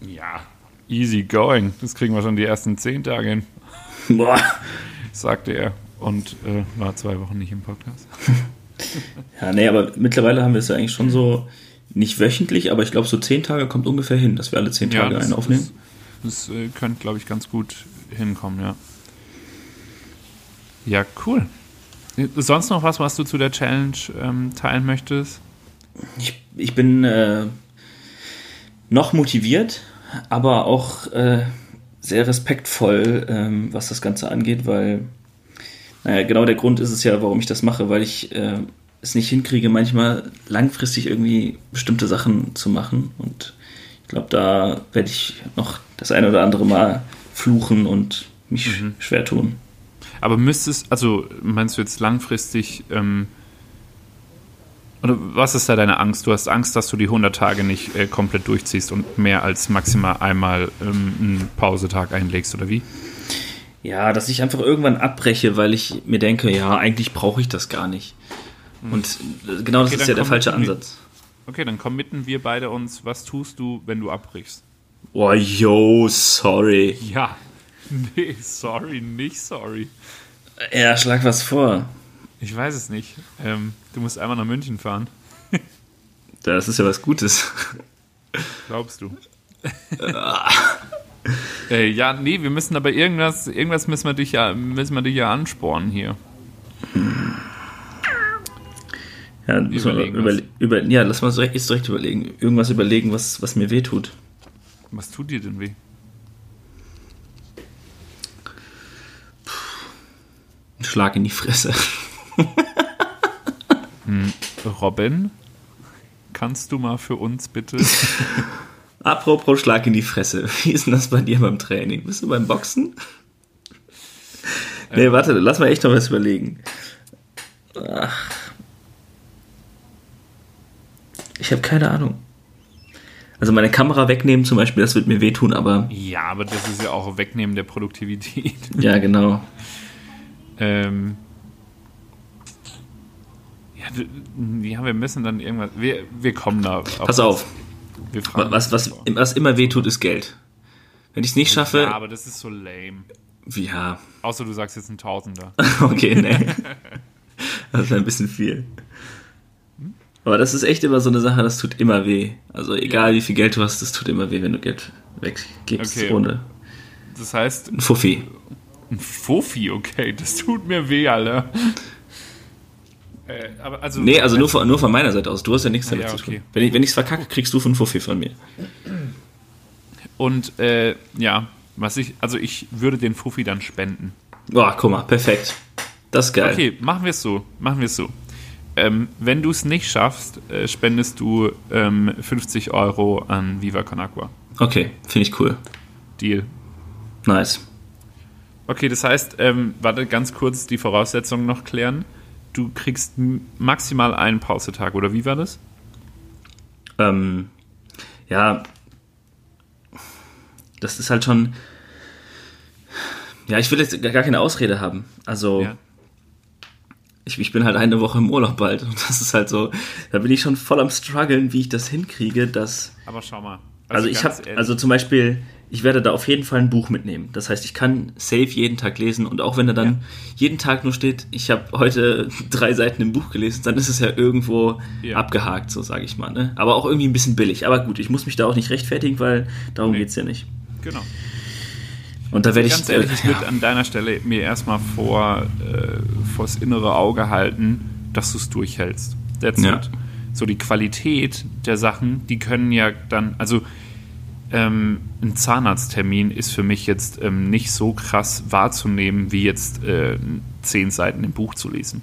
Ja, easy going. Das kriegen wir schon die ersten 10 Tage hin. Boah. Sagte er und äh, war zwei Wochen nicht im Podcast. ja, nee, aber mittlerweile haben wir es ja eigentlich schon so nicht wöchentlich, aber ich glaube, so zehn Tage kommt ungefähr hin, dass wir alle zehn Tage ja, das, einen aufnehmen. Das, das äh, könnte, glaube ich, ganz gut hinkommen, ja. Ja, cool. Sonst noch was, was du zu der Challenge ähm, teilen möchtest? Ich, ich bin äh, noch motiviert, aber auch äh, sehr respektvoll, ähm, was das Ganze angeht, weil, naja, genau der Grund ist es ja, warum ich das mache, weil ich äh, es nicht hinkriege, manchmal langfristig irgendwie bestimmte Sachen zu machen. Und ich glaube, da werde ich noch das eine oder andere Mal fluchen und mich mhm. schwer tun. Aber müsstest, also meinst du jetzt langfristig, ähm, oder was ist da deine Angst? Du hast Angst, dass du die 100 Tage nicht äh, komplett durchziehst und mehr als maximal einmal ähm, einen Pausetag einlegst, oder wie? Ja, dass ich einfach irgendwann abbreche, weil ich mir denke, ja, eigentlich brauche ich das gar nicht. Hm. Und äh, genau das okay, ist ja der falsche Ansatz. okay, dann committen wir beide uns, was tust du, wenn du abbrichst? Oh, yo, sorry. Ja, nee, sorry, nicht sorry. Ja, schlag was vor. Ich weiß es nicht. Ähm, du musst einmal nach München fahren. das ist ja was Gutes. Glaubst du? äh, ja, nee, wir müssen aber irgendwas, irgendwas müssen wir dich ja, müssen wir dich ja anspornen hier. Ja, überlegen, über, über, ja, lass mal direkt, direkt überlegen. Irgendwas überlegen, was, was mir weh tut. Was tut dir denn weh? Ein Schlag in die Fresse. Hm, Robin, kannst du mal für uns bitte. Apropos Schlag in die Fresse. Wie ist denn das bei dir beim Training? Bist du beim Boxen? Nee, ähm. warte, lass mal echt noch was überlegen. Ach. Ich habe keine Ahnung. Also meine Kamera wegnehmen zum Beispiel, das wird mir wehtun, aber. Ja, aber das ist ja auch Wegnehmen der Produktivität. Ja, genau. ähm. Ja, wir müssen dann irgendwas. Wir, wir kommen da. Auf Pass auf. was, was, was immer wehtut, ist Geld. Wenn ich es nicht schaffe. Ja, aber das ist so lame. Ja. Außer du sagst jetzt ein Tausender. okay, nee. Das ist ein bisschen viel. Aber das ist echt immer so eine Sache, das tut immer weh. Also egal ja. wie viel Geld du hast, das tut immer weh, wenn du Geld weggibst okay. ohne. Das heißt. Ein Fuffi. Ein Fuffi, okay, das tut mir weh, Alter. Äh, aber also, nee, also nur von, nur von meiner Seite aus. Du hast ja nichts damit ja, zu tun. Wenn ich es verkacke, kriegst du von Fuffi von mir. Und äh, ja, was ich, also ich würde den Fuffi dann spenden. Boah, guck mal, perfekt. Das ist geil. Okay, machen wir es so. Machen wir es so. Ähm, wenn du es nicht schaffst, äh, spendest du ähm, 50 Euro an Viva Con Agua. Okay, finde ich cool. Deal. Nice. Okay, das heißt, ähm, warte ganz kurz die Voraussetzungen noch klären. Du kriegst maximal einen Pausetag, oder wie war das? Ähm, ja, das ist halt schon. Ja, ich will jetzt gar keine Ausrede haben. Also, Ja. ich, ich bin halt eine Woche im Urlaub bald und das ist halt so, da bin ich schon voll am struggeln, wie ich das hinkriege, dass. Aber schau mal. Also, ich ganz habe, also zum Beispiel, ich werde da auf jeden Fall ein Buch mitnehmen. Das heißt, ich kann safe jeden Tag lesen und auch wenn da dann Ja. jeden Tag nur steht, ich habe heute drei Seiten im Buch gelesen, dann ist es ja irgendwo Ja. abgehakt, so sage ich mal. Ne? Aber auch irgendwie ein bisschen billig. Aber gut, ich muss mich da auch nicht rechtfertigen, weil darum Nee. geht's ja nicht. Genau. Und da werde ich Ganz ehrlich, ich äh, würde an deiner Stelle mir erstmal vor äh, vors innere Auge halten, dass du es durchhältst. That's Ja. it. So die Qualität der Sachen, die können ja dann, also ähm, ein Zahnarzttermin ist für mich jetzt ähm, nicht so krass wahrzunehmen, wie jetzt äh, zehn Seiten im Buch zu lesen.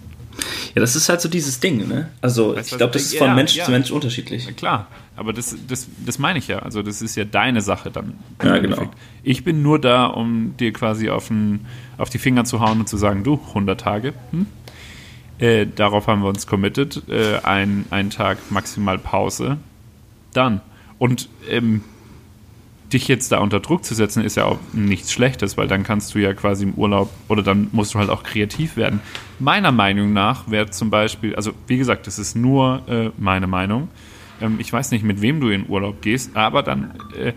Ja, das ist halt so dieses Ding, ne? Also Weißt ich glaube, das ich- ist von ja, Mensch ja. zu Mensch unterschiedlich. Ja, klar, aber das, das, das meine ich ja. Also das ist ja deine Sache dann. Ja, Endeffekt. genau. Ich bin nur da, um dir quasi auf, den, auf die Finger zu hauen und zu sagen, du, 100 Tage. Hm? Äh, darauf haben wir uns committed. Äh, ein, ein Tag maximal Pause. Dann. Und ähm, dich jetzt da unter Druck zu setzen, ist ja auch nichts Schlechtes, weil dann kannst du ja quasi im Urlaub oder dann musst du halt auch kreativ werden. Meiner Meinung nach wäre zum Beispiel, also wie gesagt, das ist nur äh, meine Meinung. Ähm, ich weiß nicht, mit wem du in Urlaub gehst, aber dann, äh,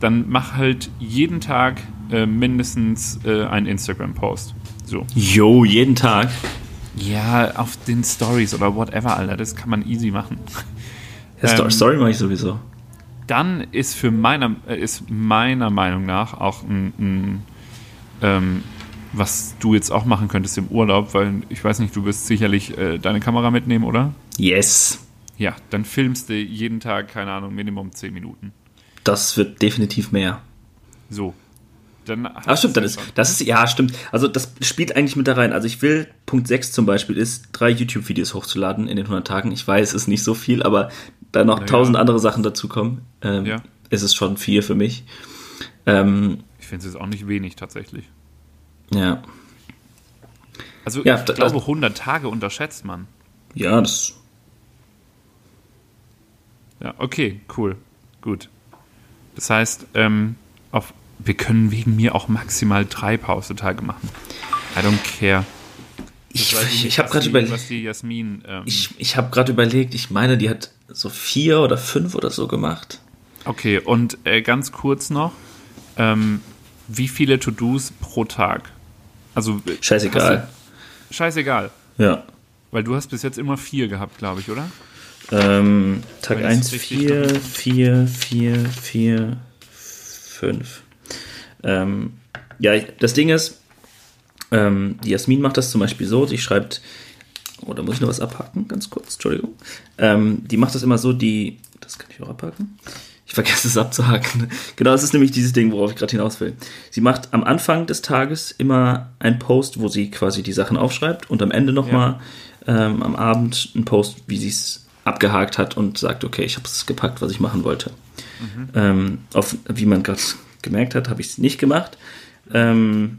dann mach halt jeden Tag äh, mindestens äh, einen Instagram-Post. So. Jo, jeden Tag. Ja, auf den Stories oder whatever, Alter, das kann man easy machen. Ja, Ähm, Story mache ich sowieso. Dann ist für meiner, äh, ist meiner Meinung nach auch ein, ein ähm, was du jetzt auch machen könntest im Urlaub, weil ich weiß nicht, du wirst sicherlich äh, deine Kamera mitnehmen, oder? Yes. Ja, dann filmst du jeden Tag, keine Ahnung, Minimum 10 Minuten. Das wird definitiv mehr. So. Dann Aber stimmt, dann ist, das ist, ja, stimmt. Also das spielt eigentlich mit da rein. Also ich will, Punkt 6 zum Beispiel ist, drei YouTube-Videos hochzuladen in den 100 Tagen. Ich weiß, es ist nicht so viel, aber da noch Ja, tausend ja. andere Sachen dazukommen, ähm, Ja. ist es schon viel für mich. Ähm, Ich finde es jetzt auch nicht wenig tatsächlich. ja. Also ich glaube, 100 Tage unterschätzt man. Ja, das, Ja, okay, cool. Gut. Das heißt, ähm, auf, wir können wegen mir auch maximal drei Pausetage machen. I don't care. Ich, ich, nicht, habe gerade überlegt, Was die Jasmin. Ähm, ich, ich habe gerade überlegt, ich meine, die hat so vier oder fünf oder so gemacht. okay, und äh, ganz kurz noch. Ähm, wie viele To-Dos pro Tag? Also. äh, Scheißegal. du- Scheißegal. Ja. Weil du hast bis jetzt immer vier gehabt, glaube ich, oder? Ähm, Tag Wenn ich's 1, richtig 4, verstanden 4, 4, 4, 5. Ähm, ja, das Ding ist, ähm, die Jasmin macht das zum Beispiel so, sie schreibt, oh, da muss ich noch was abhaken, ganz kurz, Entschuldigung. Ähm, die macht das immer so, die, das kann ich auch abhaken. Ich vergesse es abzuhaken. Genau, das ist nämlich dieses Ding, worauf ich gerade hinaus will. Sie macht am Anfang des Tages immer einen Post, wo sie quasi die Sachen aufschreibt und am Ende nochmal ähm, am Abend einen Post, wie sie es abgehakt hat und sagt, okay, ich habe es gepackt, was ich machen wollte. Ähm, auf, wie man gerade gemerkt hat, habe ich es nicht gemacht. Ähm,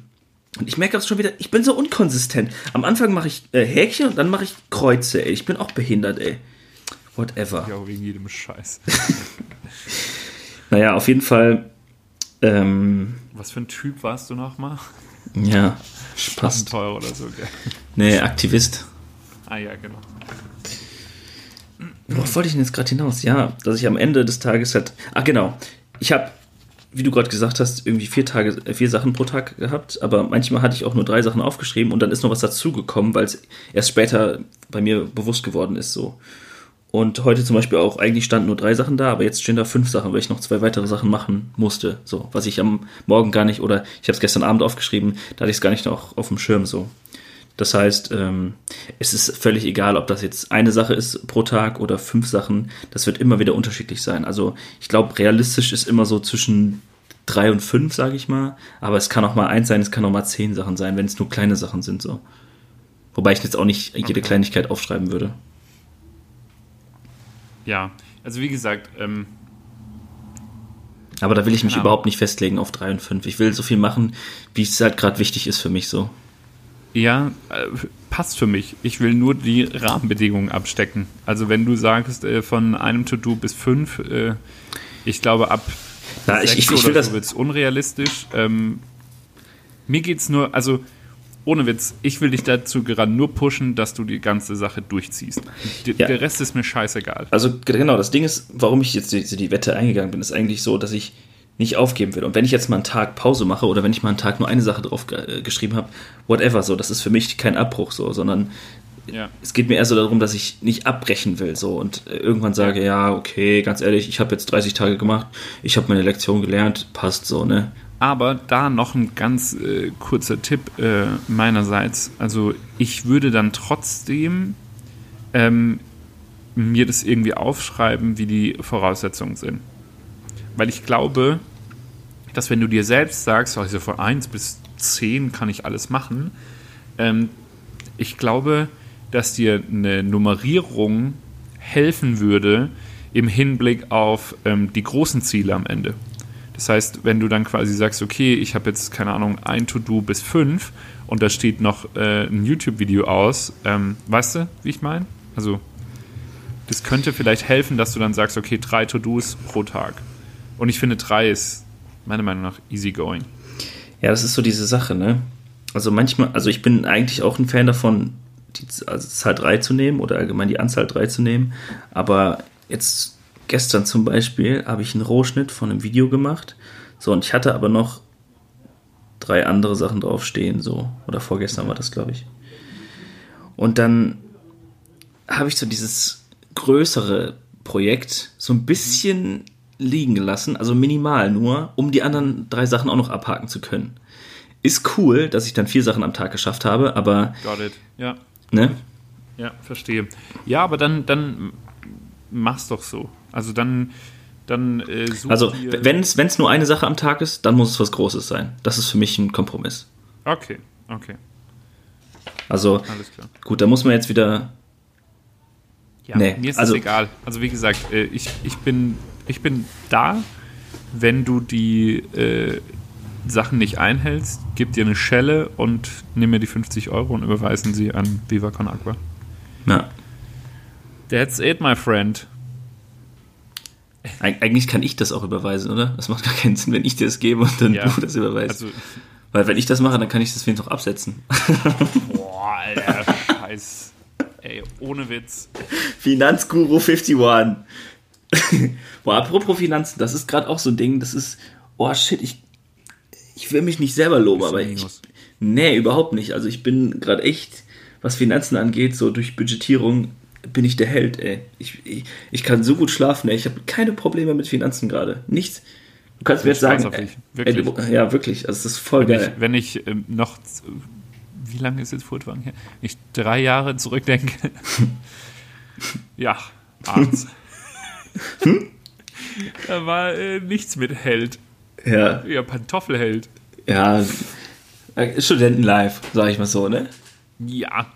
und ich merke auch schon wieder, ich bin so unkonsistent. Am Anfang mache ich äh, Häkchen und dann mache ich Kreuze, ey. Ich bin auch behindert, ey. Whatever. Ja, wegen jedem Scheiß. Naja, auf jeden Fall, ähm, Was für ein Typ warst du nochmal? ja, passt. Teuer oder so, gell? Nee, Aktivist. Ah ja, genau. Worauf wollte ich denn jetzt gerade hinaus? Ja, dass ich am Ende des Tages halt. Ah, genau. Ich habe, wie du gerade gesagt hast, irgendwie vier Tage, äh, vier Sachen pro Tag gehabt, aber manchmal hatte ich auch nur drei Sachen aufgeschrieben und dann ist noch was dazugekommen, weil es erst später bei mir bewusst geworden ist so. Und heute zum Beispiel auch, eigentlich standen nur drei Sachen da, aber jetzt stehen da fünf Sachen, weil ich noch zwei weitere Sachen machen musste. So, was ich am Morgen gar nicht, oder ich habe es gestern Abend aufgeschrieben, da hatte ich es gar nicht noch auf dem Schirm so. Das heißt, ähm, es ist völlig egal, ob das jetzt eine Sache ist pro Tag oder fünf Sachen. Das wird immer wieder unterschiedlich sein. Also ich glaube, realistisch ist immer so zwischen drei und fünf, sage ich mal. Aber es kann auch mal eins sein, es kann auch mal zehn Sachen sein, wenn es nur kleine Sachen sind. so. Wobei ich jetzt auch nicht jede Okay. Kleinigkeit aufschreiben würde. Ja, also wie gesagt, ähm, Aber da will ich mich überhaupt nicht festlegen auf drei und fünf. Ich will so viel machen, wie es halt gerade wichtig ist für mich so. Ja, äh, passt für mich. Ich will nur die Rahmenbedingungen abstecken. Also wenn du sagst, äh, von einem To-Do bis fünf, äh, ich glaube ab Ja, ich, ich, ich will das. wird es unrealistisch. Ähm, Mir geht's nur, also ohne Witz, ich will dich dazu gerade nur pushen, dass du die ganze Sache durchziehst. D Ja. Der Rest ist mir scheißegal. Also genau, das Ding ist, warum ich jetzt die, die Wette eingegangen bin, ist eigentlich so, dass ich nicht aufgeben will. Und wenn ich jetzt mal einen Tag Pause mache oder wenn ich mal einen Tag nur eine Sache drauf äh, geschrieben habe, whatever, so, das ist für mich kein Abbruch so, sondern Ja. es geht mir eher so darum, dass ich nicht abbrechen will so und äh, irgendwann sage, ja, okay, ganz ehrlich, ich habe jetzt 30 Tage gemacht, ich habe meine Lektion gelernt, passt so, ne? Aber da noch ein ganz äh, kurzer Tipp äh, meinerseits. Also ich würde dann trotzdem ähm, mir das irgendwie aufschreiben, wie die Voraussetzungen sind. Weil ich glaube, dass wenn du dir selbst sagst, also von 1 bis 10 kann ich alles machen, ähm, ich glaube, dass dir eine Nummerierung helfen würde im Hinblick auf ähm, die großen Ziele am Ende. Das heißt, wenn du dann quasi sagst, okay, ich habe jetzt, keine Ahnung, ein To-Do bis fünf und da steht noch äh, ein YouTube-Video aus, ähm, weißt du, wie ich meine? Also, das könnte vielleicht helfen, dass du dann sagst, okay, drei To-Dos pro Tag. Und ich finde, drei ist meiner Meinung nach easy going. Ja, das ist so diese Sache, ne? Also manchmal, also ich bin eigentlich auch ein Fan davon, die also Zahl 3 zu nehmen oder allgemein die Anzahl 3 zu nehmen. Aber jetzt gestern zum Beispiel habe ich einen Rohschnitt von einem Video gemacht. So, und ich hatte aber noch drei andere Sachen draufstehen, so. Oder vorgestern war das, glaube ich. Und dann habe ich so dieses größere Projekt so ein bisschen liegen gelassen, also minimal nur, um die anderen drei Sachen auch noch abhaken zu können. Ist cool, dass ich dann vier Sachen am Tag geschafft habe, aber, Got it. Ja, ne? ja, verstehe. Ja, aber dann, dann mach's doch so. Also dann, dann äh, Also, wenn es nur eine Sache am Tag ist, dann muss es was Großes sein. Das ist für mich ein Kompromiss. Okay, okay, Also, alles klar. gut, da muss man jetzt wieder. Ja, Nee, mir ist also- es egal. Also wie gesagt, äh, ich, ich, bin, ich bin da, wenn du die äh, Sachen nicht einhältst, gib dir eine Schelle und nimm mir die 50 Euro und überweisen sie an Viva Con Agua. Na, That's it, my friend. eig- eigentlich kann ich das auch überweisen, oder? Das macht gar keinen Sinn, wenn ich dir das gebe und dann Ja. du das überweist. Also, Weil, wenn ich das mache, dann kann ich das wenigstens noch absetzen. boah, Alter, scheiß. Ey, ohne Witz. Finanzguru 51. Boah, apropos Finanzen, das ist gerade auch so ein Ding, das ist, oh shit, ich, ich will mich nicht selber loben, aber ich, nee, überhaupt nicht. Also ich bin gerade echt, was Finanzen angeht, so durch Budgetierung bin ich der Held, ey. Ich, ich, ich kann so gut schlafen, ey. Ich habe keine Probleme mit Finanzen gerade. Nichts. Du kannst mir jetzt sagen, auf dich. ey, du, ja, wirklich, also das ist voll Wenn geil. ich, wenn ich ähm, noch, wie lange ist jetzt Furtwagen her? Wenn ich drei Jahre zurückdenke. ja, abends. Hm? da war äh, nichts mit Held. Ja, Ja, Pantoffelheld. ja, äh, Studentenlife, sag ich mal so, ne? Ja,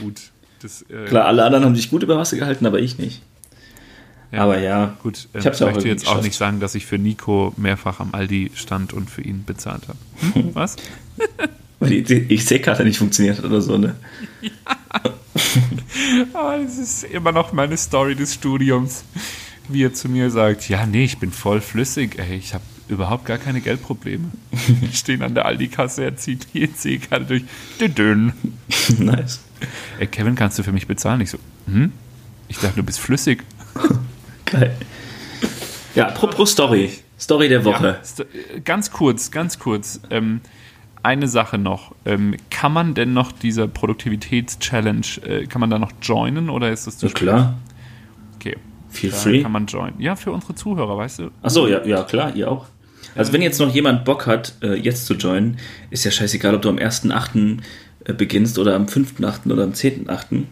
gut. Das, äh, Klar, alle anderen haben sich gut über Wasser gehalten, aber ich nicht. ja, Aber ja, Gut, äh, Ich ich möchte jetzt auch nicht sagen, dass ich für Nico mehrfach am Aldi stand und für ihn bezahlt habe. Hm? Was? weil die, die EC-Karte nicht funktioniert hat oder so, ne? Aber es ist immer noch meine Story des Studiums, wie er zu mir sagt, ja, nee, ich bin voll flüssig, ey, ich habe überhaupt gar keine Geldprobleme. Wir stehen an der Aldi-Kasse, er zieht die EC-Karte durch. Dünn. nice. Ey, Kevin, kannst du für mich bezahlen? Ich so, hm? Ich dachte, du bist flüssig. Geil. Ja, apropos Story. Story der Woche. Ja, ganz kurz, ganz kurz. Ähm, eine Sache noch. Ähm, kann man denn noch dieser Produktivitäts-Challenge, äh, kann man da noch joinen oder ist das zu Ja, klar. Okay. Feel Da free. kann man joinen. Ja, für unsere Zuhörer, weißt du? Achso, ja, ja, klar, ihr auch. Also wenn jetzt noch jemand Bock hat, äh, jetzt zu joinen, ist ja scheißegal, ob du am 1.8. äh, beginnst oder am 5.8. oder am 10.8.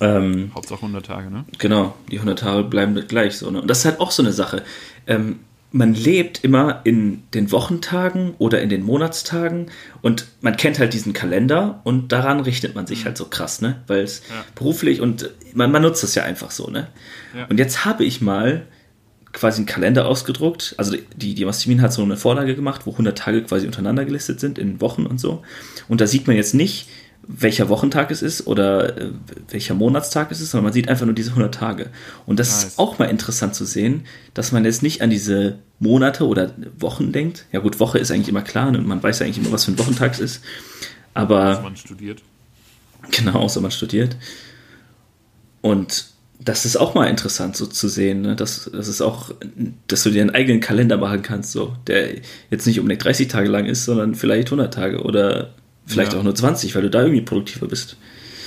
Ähm, Hauptsache 100 Tage, ne? Genau, die 100 Tage bleiben gleich so. Ne? Und das ist halt auch so eine Sache. Ähm, man lebt immer in den Wochentagen oder in den Monatstagen und man kennt halt diesen Kalender und daran richtet man sich halt so krass, ne? Weil es Ja. beruflich und man, man nutzt das ja einfach so, ne? Ja. Und jetzt habe ich mal quasi einen Kalender ausgedruckt. Also die, die Mastimin hat so eine Vorlage gemacht, wo 100 Tage quasi untereinander gelistet sind in Wochen und so. Und da sieht man jetzt nicht, welcher Wochentag es ist oder äh, welcher Monatstag es ist, sondern man sieht einfach nur diese 100 Tage. Und das Nice. ist auch mal interessant zu sehen, dass man jetzt nicht an diese Monate oder Wochen denkt. Ja gut, Woche ist eigentlich immer klar und ne? man weiß ja eigentlich immer, was für ein Wochentag es ist. Aber. Also man studiert. Genau, außer man studiert. Und das ist auch mal interessant so zu sehen, ne? dass, das ist auch, dass du dir einen eigenen Kalender machen kannst, so, der jetzt nicht unbedingt 30 Tage lang ist, sondern vielleicht 100 Tage oder vielleicht ja. auch nur 20, weil du da irgendwie produktiver bist.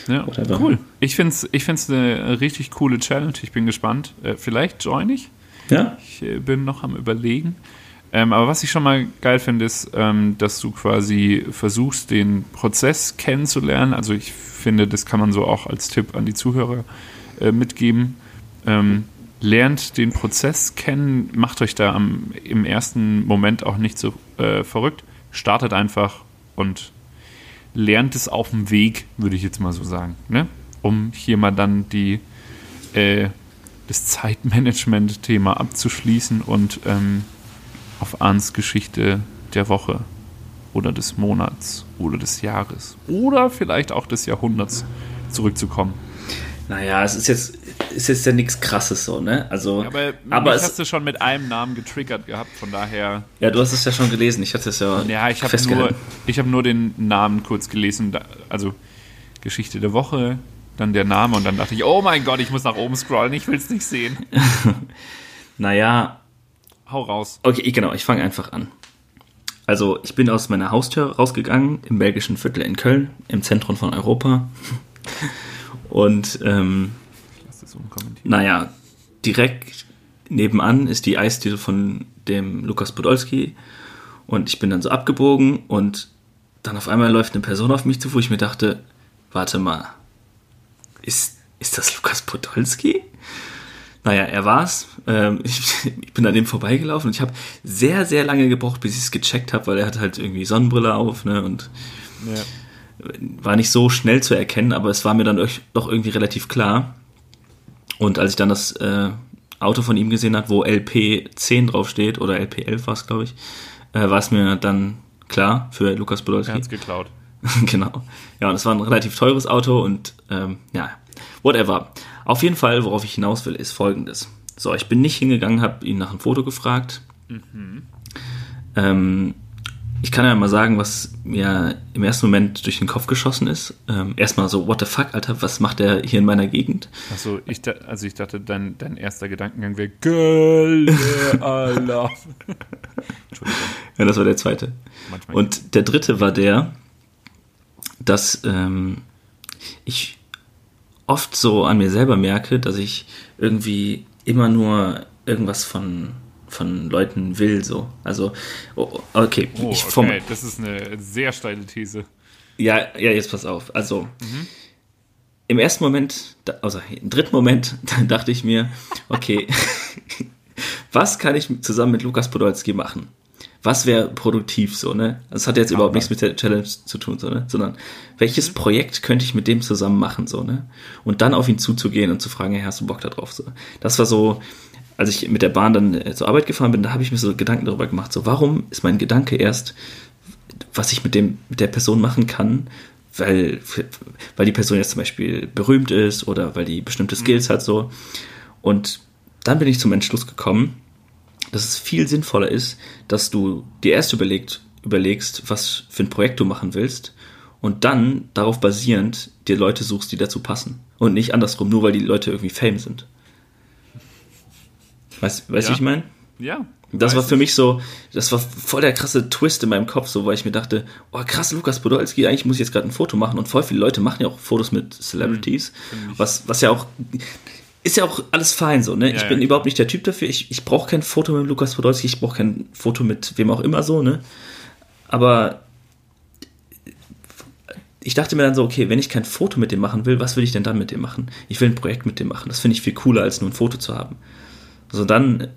Ja, cool. Ich finde es ich find's eine richtig coole Challenge. Ich bin gespannt. Äh, vielleicht join ich. Ja. Ich äh, bin noch am Überlegen. Ähm, aber was ich schon mal geil finde, ist, ähm, dass du quasi versuchst, den Prozess kennenzulernen. Also ich finde, das kann man so auch als Tipp an die Zuhörer äh, mitgeben. Ähm, lernt den Prozess kennen, macht euch da am, im ersten Moment auch nicht so äh, verrückt. Startet einfach und lernt es auf dem Weg, würde ich jetzt mal so sagen. Ne? Um hier mal dann die, äh, das Zeitmanagement-Thema abzuschließen und ähm, auf Arns Geschichte der Woche oder des Monats oder des Jahres oder vielleicht auch des Jahrhunderts zurückzukommen. Naja, es ist jetzt, ist jetzt ja nichts krasses so, ne? Also, ja, aber, aber es hast du schon mit einem Namen getriggert gehabt, von daher. Ja, du hast es ja schon gelesen, ich hatte es ja. Ja, ich habe nur, hab nur den Namen kurz gelesen, also Geschichte der Woche, dann der Name und dann dachte ich, oh mein Gott, ich muss nach oben scrollen, ich will es nicht sehen. naja. Hau raus. Okay, genau, ich fange einfach an. Also, ich bin aus meiner Haustür rausgegangen, im belgischen Viertel in Köln, im Zentrum von Europa. Und ähm, naja, direkt nebenan ist die Eisdiele von dem Lukas Podolski. Und ich bin dann so abgebogen und dann auf einmal läuft eine Person auf mich zu, wo ich mir dachte, warte mal, ist, ist das Lukas Podolski? Naja, er war's. Ähm, ich, ich, bin an dem vorbeigelaufen und ich habe sehr, sehr lange gebraucht, bis ich es gecheckt habe, weil er hat halt irgendwie Sonnenbrille auf, ne? Und ja war nicht so schnell zu erkennen, aber es war mir dann doch irgendwie relativ klar. Und als ich dann das äh, Auto von ihm gesehen habe, wo LP10 draufsteht, oder LP11 war es, glaube ich, äh, war es mir dann klar für Lukas Podolski. Er hat's geklaut. genau. Ja, und es war ein relativ teures Auto und ähm, ja, whatever. Auf jeden Fall, worauf ich hinaus will, ist folgendes. So, ich bin nicht hingegangen, habe ihn nach einem Foto gefragt. Mhm. Ähm, ich kann ja mal sagen, was mir im ersten Moment durch den Kopf geschossen ist. Ähm, erstmal so, what the fuck, Alter, was macht der hier in meiner Gegend? Achso, ich, also ich dachte, dein, dein erster Gedankengang wäre Girl, Allah. Entschuldigung. Ja, das war der zweite. Manchmal Und der dritte war der, dass ähm, ich oft so an mir selber merke, dass ich irgendwie immer nur irgendwas von von Leuten will, so. Also, oh, okay. Oh, okay. Das ist eine sehr steile These. Ja, ja, jetzt pass auf. Also, mhm. im ersten Moment, also im dritten Moment, dachte ich mir, okay, was kann ich zusammen mit Lukas Podolski machen? Was wäre produktiv so, ne? Das hat jetzt Aber. überhaupt nichts mit der Challenge zu tun, so, ne? Sondern welches mhm. Projekt könnte ich mit dem zusammen machen, so, ne? Und dann auf ihn zuzugehen und zu fragen, hey, hast du Bock da drauf, so. Das war so, als ich mit der Bahn dann äh, zur Arbeit gefahren bin, da habe ich mir so Gedanken darüber gemacht, so warum ist mein Gedanke erst, was ich mit dem mit der Person machen kann, weil weil die Person jetzt zum Beispiel berühmt ist oder weil die bestimmte Skills mhm. hat so und dann bin ich zum Entschluss gekommen, dass es viel sinnvoller ist, dass du dir erst überlegt überlegst, was für ein Projekt du machen willst und dann darauf basierend dir Leute suchst, die dazu passen und nicht andersrum, nur weil die Leute irgendwie Fame sind. Weißt du, ja. ich meine? Ja. Das war für mich so, das war voll der krasse Twist in meinem Kopf, so weil ich mir dachte, oh krass, Lukas Podolski, eigentlich muss ich jetzt gerade ein Foto machen und voll viele Leute machen ja auch Fotos mit Celebrities, mhm, was, was ja auch, ist ja auch alles fein so, ne? Ja, ich bin ja, überhaupt nicht der Typ dafür, ich, ich brauche kein Foto mit Lukas Podolski, ich brauche kein Foto mit wem auch immer so, ne? Aber ich dachte mir dann so, okay, wenn ich kein Foto mit dem machen will, was will ich denn dann mit dem machen? Ich will ein Projekt mit dem machen. Das finde ich viel cooler, als nur ein Foto zu haben. Also dann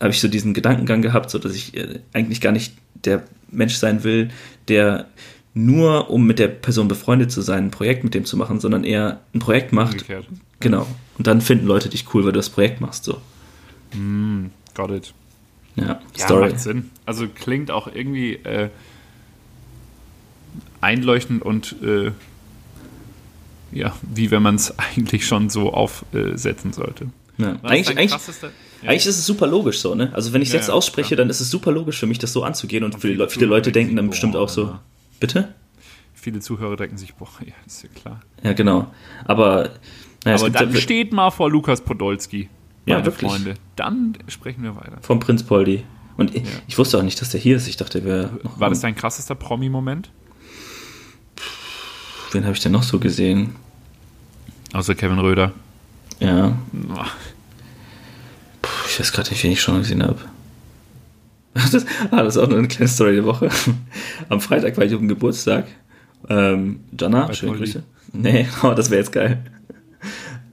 habe ich so diesen Gedankengang gehabt, so dass ich äh, eigentlich gar nicht der Mensch sein will, der nur um mit der Person befreundet zu sein, ein Projekt mit dem zu machen, sondern eher ein Projekt macht. Umgekehrt. Genau. Und dann finden Leute dich cool, weil du das Projekt machst. So. Mm, got it. Ja, ja Story. macht Sinn. Also klingt auch irgendwie äh, einleuchtend und äh, ja, wie wenn man es eigentlich schon so aufsetzen sollte. Ja. eigentlich, eigentlich, Eigentlich ist es super logisch so, ne? Also wenn ich es Ja, jetzt ja, ausspreche, dann ist es super logisch für mich, das so anzugehen und, viele, viele Le- viele Leute denken dann bestimmt auch so. Bitte? Viele Zuhörer denken sich, boah, ja, ist ja klar. Ja, genau. Aber, naja, Aber dann ja- steht mal vor Lukas Podolski, Ja, meine wirklich. Freunde. Dann sprechen wir weiter. vom Prinz Poldi. Und ich, ich wusste auch nicht, dass der hier ist. Ich dachte, der wäre noch. War das dein krassester Promi-Moment? Wen habe ich denn noch so gesehen? Außer Kevin Röder. Ja. Puh, ich weiß gerade nicht, wen ich schon gesehen habe. Das, ah, das ist auch nur eine kleine Story der Woche. Am Freitag war ich auf dem Geburtstag. Ähm, Jana, Bei schöne Poldi. Grüße. Nee, oh, das wäre jetzt geil.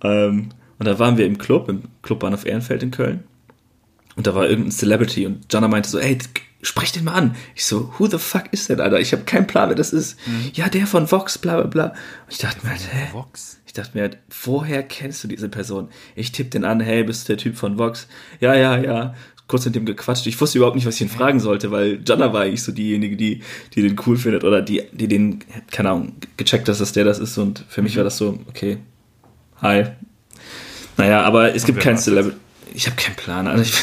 Ähm, und da waren wir im Club, im Clubbahnhof Ehrenfeld in Köln. Und da war irgendein Celebrity und Jana meinte so, ey, sprech den mal an. Ich so, who the fuck ist der, Alter? Ich habe keinen Plan, wer das ist. Mhm. Ja, der von Vox, bla bla bla. Und ich dachte mir halt, hä? Vox. Ich dachte mir halt, woher kennst du diese Person? Ich tippe den an, hey, bist du der Typ von Vox? Ja, ja, ja. Kurz mit dem gequatscht. Ich wusste überhaupt nicht, was ich ihn fragen sollte, weil Jana war eigentlich so diejenige, die, die den cool findet oder die, die den, keine Ahnung, gecheckt dass der das ist und für mich war das so, okay, hi. Naja, aber es gibt kein Celebrity. Ich habe keinen Plan. Also ich,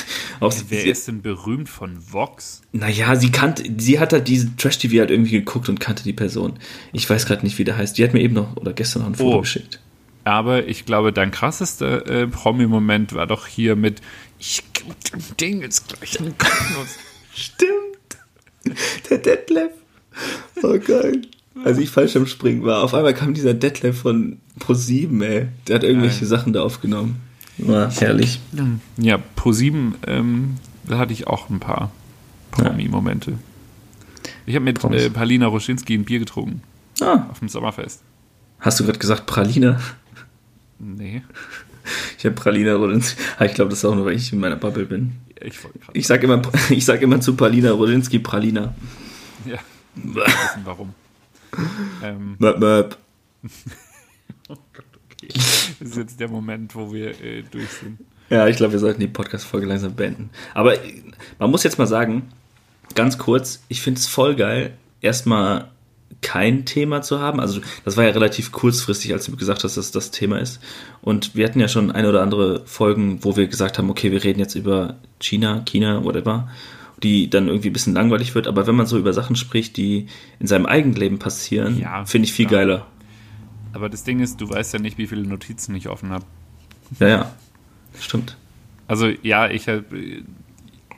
auch, Wer sie, ist denn berühmt von Vox? naja, sie kannte, sie hat halt diese Trash-TV halt irgendwie geguckt und kannte die Person. Ich weiß gerade nicht, wie der heißt. Die hat mir eben noch oder gestern noch ein Foto Oh. geschickt. Aber ich glaube, dein krassester äh, Promi-Moment war doch hier mit Ich geb dem Ding jetzt gleich einen Kopfnuss. Stimmt. Der Detlef. Oh geil. Als ich falsch am Springen war, auf einmal kam dieser Detlef von Pro7, ey. Der hat irgendwelche Geil. Sachen da aufgenommen. War herrlich. Ja, Pro7, ähm, da hatte ich auch ein paar Promi-Momente. Ich habe mit äh, Palina Roschinski ein Bier getrunken Ah, auf dem Sommerfest. hast du gerade gesagt Praline? Nee, Ich habe Pralina Rodinski. Ah, Ich glaube, das ist auch nur, weil ich in meiner Bubble bin. ich. Ich sag immer, ich sag immer zu Palina Rodinski Pralina. Ja, warum. ähm, Möp, möp. das ist jetzt der Moment, wo wir äh, durch sind. Ja, ich glaube, wir sollten die Podcast-Folge langsam beenden. Aber äh, man muss jetzt mal sagen, ganz kurz, ich finde es voll geil, erstmal kein Thema zu haben. Also das war ja relativ kurzfristig, als du gesagt hast, dass das Thema ist. Und wir hatten ja schon eine oder andere Folgen, wo wir gesagt haben, okay, wir reden jetzt über China, China, whatever, die dann irgendwie ein bisschen langweilig wird. Aber wenn man so über Sachen spricht, die in seinem Eigenleben passieren, Ja, finde ich viel klar. geiler. Aber das Ding ist, du weißt ja nicht, wie viele Notizen ich offen habe. Ja, ja. Stimmt. Also ja, ich hab, äh,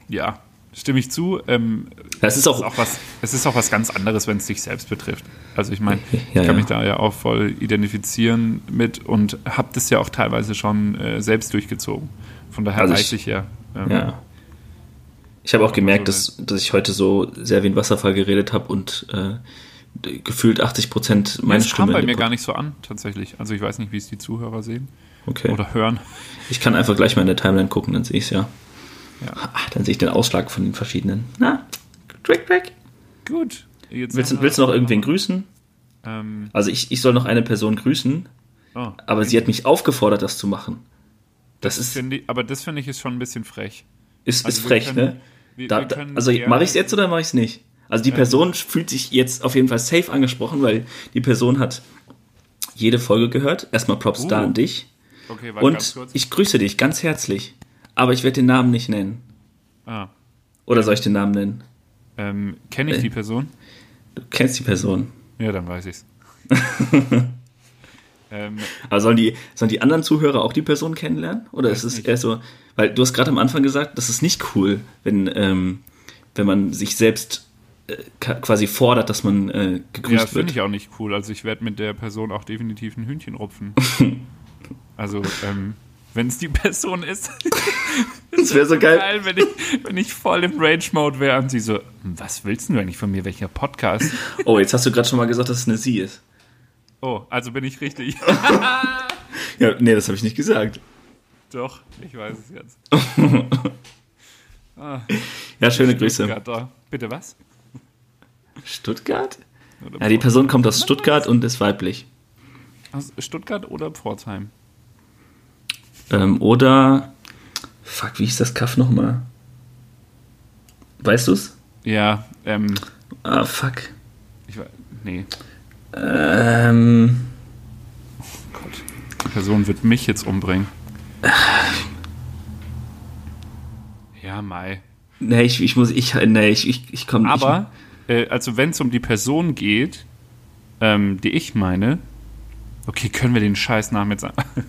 ja, stimme ich zu. Ähm, Das ist es, auch, ist auch was, es ist auch was ganz anderes, wenn es dich selbst betrifft. Also ich meine, Ja, ich kann ja. mich da ja auch voll identifizieren mit und habe das ja auch teilweise schon äh, selbst durchgezogen. Von daher Also weiß ich- ich ja. ähm, Ja. Ich habe auch gemerkt, Also, dass, dass ich heute so sehr wie ein Wasserfall geredet habe und äh, gefühlt 80 Prozent meine das kam Stimme. bei in mir dem gar nicht so an, tatsächlich. Also ich weiß nicht, wie es die Zuhörer sehen Okay. oder hören. Ich kann einfach gleich mal in der Timeline gucken, dann sehe ich es ja. Ja. Ah, Dann sehe ich den Ausschlag von den verschiedenen. Na, Trick, Trick. Gut. Jetzt Willst, willst du noch irgendwen grüßen? Ähm, Also ich, ich soll noch eine Person grüßen, oh, aber sie hat mich aufgefordert, das zu machen. Das ist, finde ich, aber das finde ich ist schon ein bisschen frech. ist, also ist frech, können- ne? Wir, Da, wir also mache ich es jetzt oder mache ich es nicht? Also die Person fühlt sich jetzt auf jeden Fall safe angesprochen, weil die Person hat jede Folge gehört. Erstmal Props Uh. da an dich. Okay, Und ich grüße dich ganz herzlich. Aber ich werde den Namen nicht nennen. ah, Oder soll ich den Namen nennen? ähm, Kenne ich Äh. die Person? Du kennst die Person. Ja, dann weiß ich's. ähm, Aber sollen die, sollen die anderen Zuhörer auch die Person kennenlernen? Oder ist es nicht. eher so, weil du hast gerade am Anfang gesagt, das ist nicht cool, wenn, ähm, wenn man sich selbst quasi fordert, dass man äh, ja, gegrüßt finde wird. ich auch nicht cool. Also ich werde mit der Person auch definitiv ein Hühnchen rupfen. also, ähm, wenn es die Person ist. Das wäre so geil. geil, wenn ich, wenn ich voll im Rage-Mode wäre und sie so, was willst du eigentlich von mir? Welcher Podcast? Oh, jetzt hast du gerade schon mal gesagt, dass es eine Sie ist. Oh, also bin ich richtig. Ja, nee, das habe ich nicht gesagt. Doch, ich weiß es jetzt. Ah, Ja, schöne Grüße. Bitte was? Stuttgart? Oder Ja, die Person kommt aus Stuttgart und ist weiblich. Aus Stuttgart oder Pforzheim? Ähm, oder. Fuck, wie hieß das Kaff nochmal? Weißt du's? Ja, ähm, Ah, fuck. ich weiß, nee, Ähm. Gott. Die Person wird mich jetzt umbringen. Ja, Mai. Nee, ich, ich muss, ich, nee, ich, ich, ich komme nicht. Aber, äh, also wenn es um die Person geht, ähm, die ich meine, okay, können wir den Scheißnamen jetzt sagen?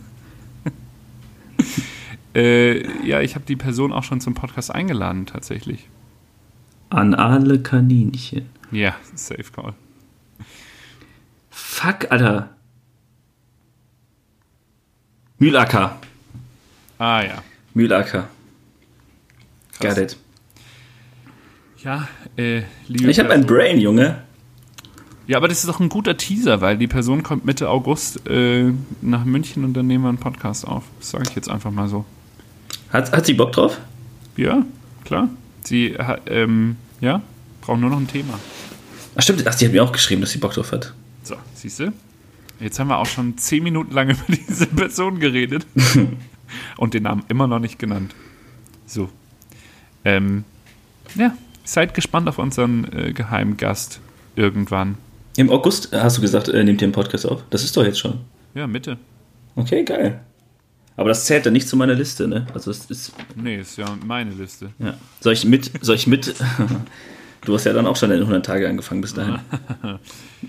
äh, ja, ich habe die Person auch schon zum Podcast eingeladen, tatsächlich. An alle Kaninchen. Ja, safe call. Fuck, Alter. Mühlacker. Ah ja. Mühlacker. Krass. Got it. Ja, äh, liebe Ich habe ein Brain, Junge. Ja, aber das ist doch ein guter Teaser, weil die Person kommt Mitte August äh, nach München und dann nehmen wir einen Podcast auf. Das sage ich jetzt einfach mal so. Hat, hat sie Bock drauf? Ja, klar. Sie hat, ähm, ja, braucht nur noch ein Thema. Ach stimmt, ach, sie hat mir auch geschrieben, dass sie Bock drauf hat. So, siehst du? Jetzt haben wir auch schon zehn Minuten lang über diese Person geredet und den Namen immer noch nicht genannt. So. Ähm, ja, seid gespannt auf unseren äh, Geheimgast irgendwann. Im August äh, hast du gesagt, äh, nehmt ihr einen Podcast auf. Das ist doch jetzt schon. Ja, Mitte. Okay, geil. Aber das zählt dann nicht zu meiner Liste, ne? Also es ist. Nee, ist ja meine Liste. Ja. Soll ich mit. Soll ich mit. du hast ja dann auch schon deine 100 Tage angefangen bis dahin.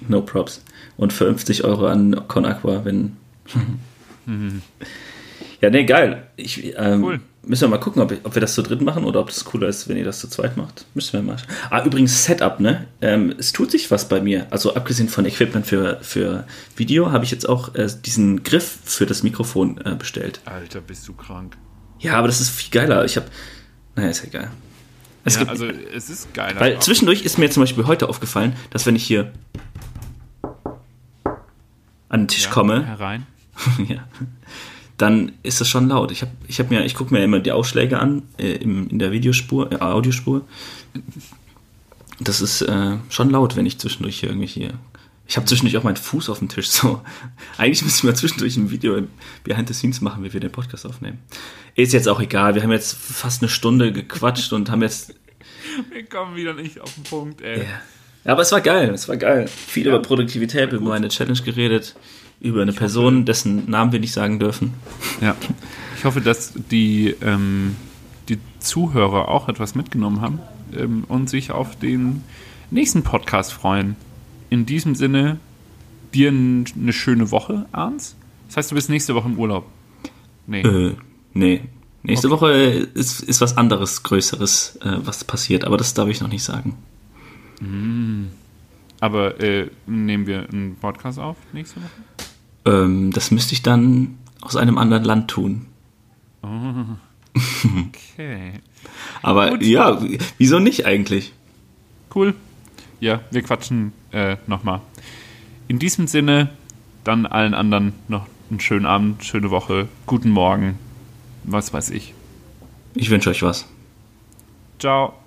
No props. Und 50 Euro an Con Aqua, wenn. ja, nee, geil. Ich, ähm, Cool. Müssen wir mal gucken, ob, ob wir das zu dritt machen oder ob das cooler ist, wenn ihr das zu zweit macht. Müssen wir mal. Ah, übrigens, Setup, ne? Ähm, es tut sich was bei mir. Also, abgesehen von Equipment für, für Video, habe ich jetzt auch äh, diesen Griff für das Mikrofon äh, bestellt. Alter, bist du krank. Ja, aber das ist viel geiler. Ich habe. Naja, ist ja egal. Es ja, gibt, also es ist geil. weil zwischendurch ist mir zum Beispiel heute aufgefallen, dass wenn ich hier an den Tisch ja, komme, Herein. ja, dann ist das schon laut. Ich habe ich hab mir, ich gucke mir immer die Ausschläge an äh, im, in der Videospur, äh, Audiospur. Das ist äh, schon laut, wenn ich zwischendurch hier irgendwie hier. Ich habe zwischendurch auch meinen Fuß auf dem Tisch. So, eigentlich müssen wir zwischendurch ein Video behind the scenes machen, wie wir den Podcast aufnehmen. Ist jetzt auch egal. Wir haben jetzt fast eine Stunde gequatscht und haben jetzt Wir kommen wieder nicht auf den Punkt, ey. Ja, aber es war geil, es war geil. Viel Ja, über Produktivität, über meine Challenge geredet, über eine Person, dessen Namen wir nicht sagen dürfen. Ja. Ich hoffe, dass die, ähm, die Zuhörer auch etwas mitgenommen haben ähm, und sich auf den nächsten Podcast freuen. In diesem Sinne, dir eine schöne Woche, Arns. Das heißt, du bist nächste Woche im Urlaub. Nee. Äh, nee. Nächste Okay. Woche ist, ist was anderes, Größeres, äh, was passiert, aber das darf ich noch nicht sagen. Aber äh, nehmen wir einen Podcast auf nächste Woche? Ähm, das müsste ich dann aus einem anderen Land tun. Okay. Aber Gut. ja, wieso nicht eigentlich? Cool. Ja, wir quatschen äh, nochmal. In diesem Sinne, dann allen anderen noch einen schönen Abend, schöne Woche, guten Morgen, was weiß ich. Ich wünsche euch was. Ciao.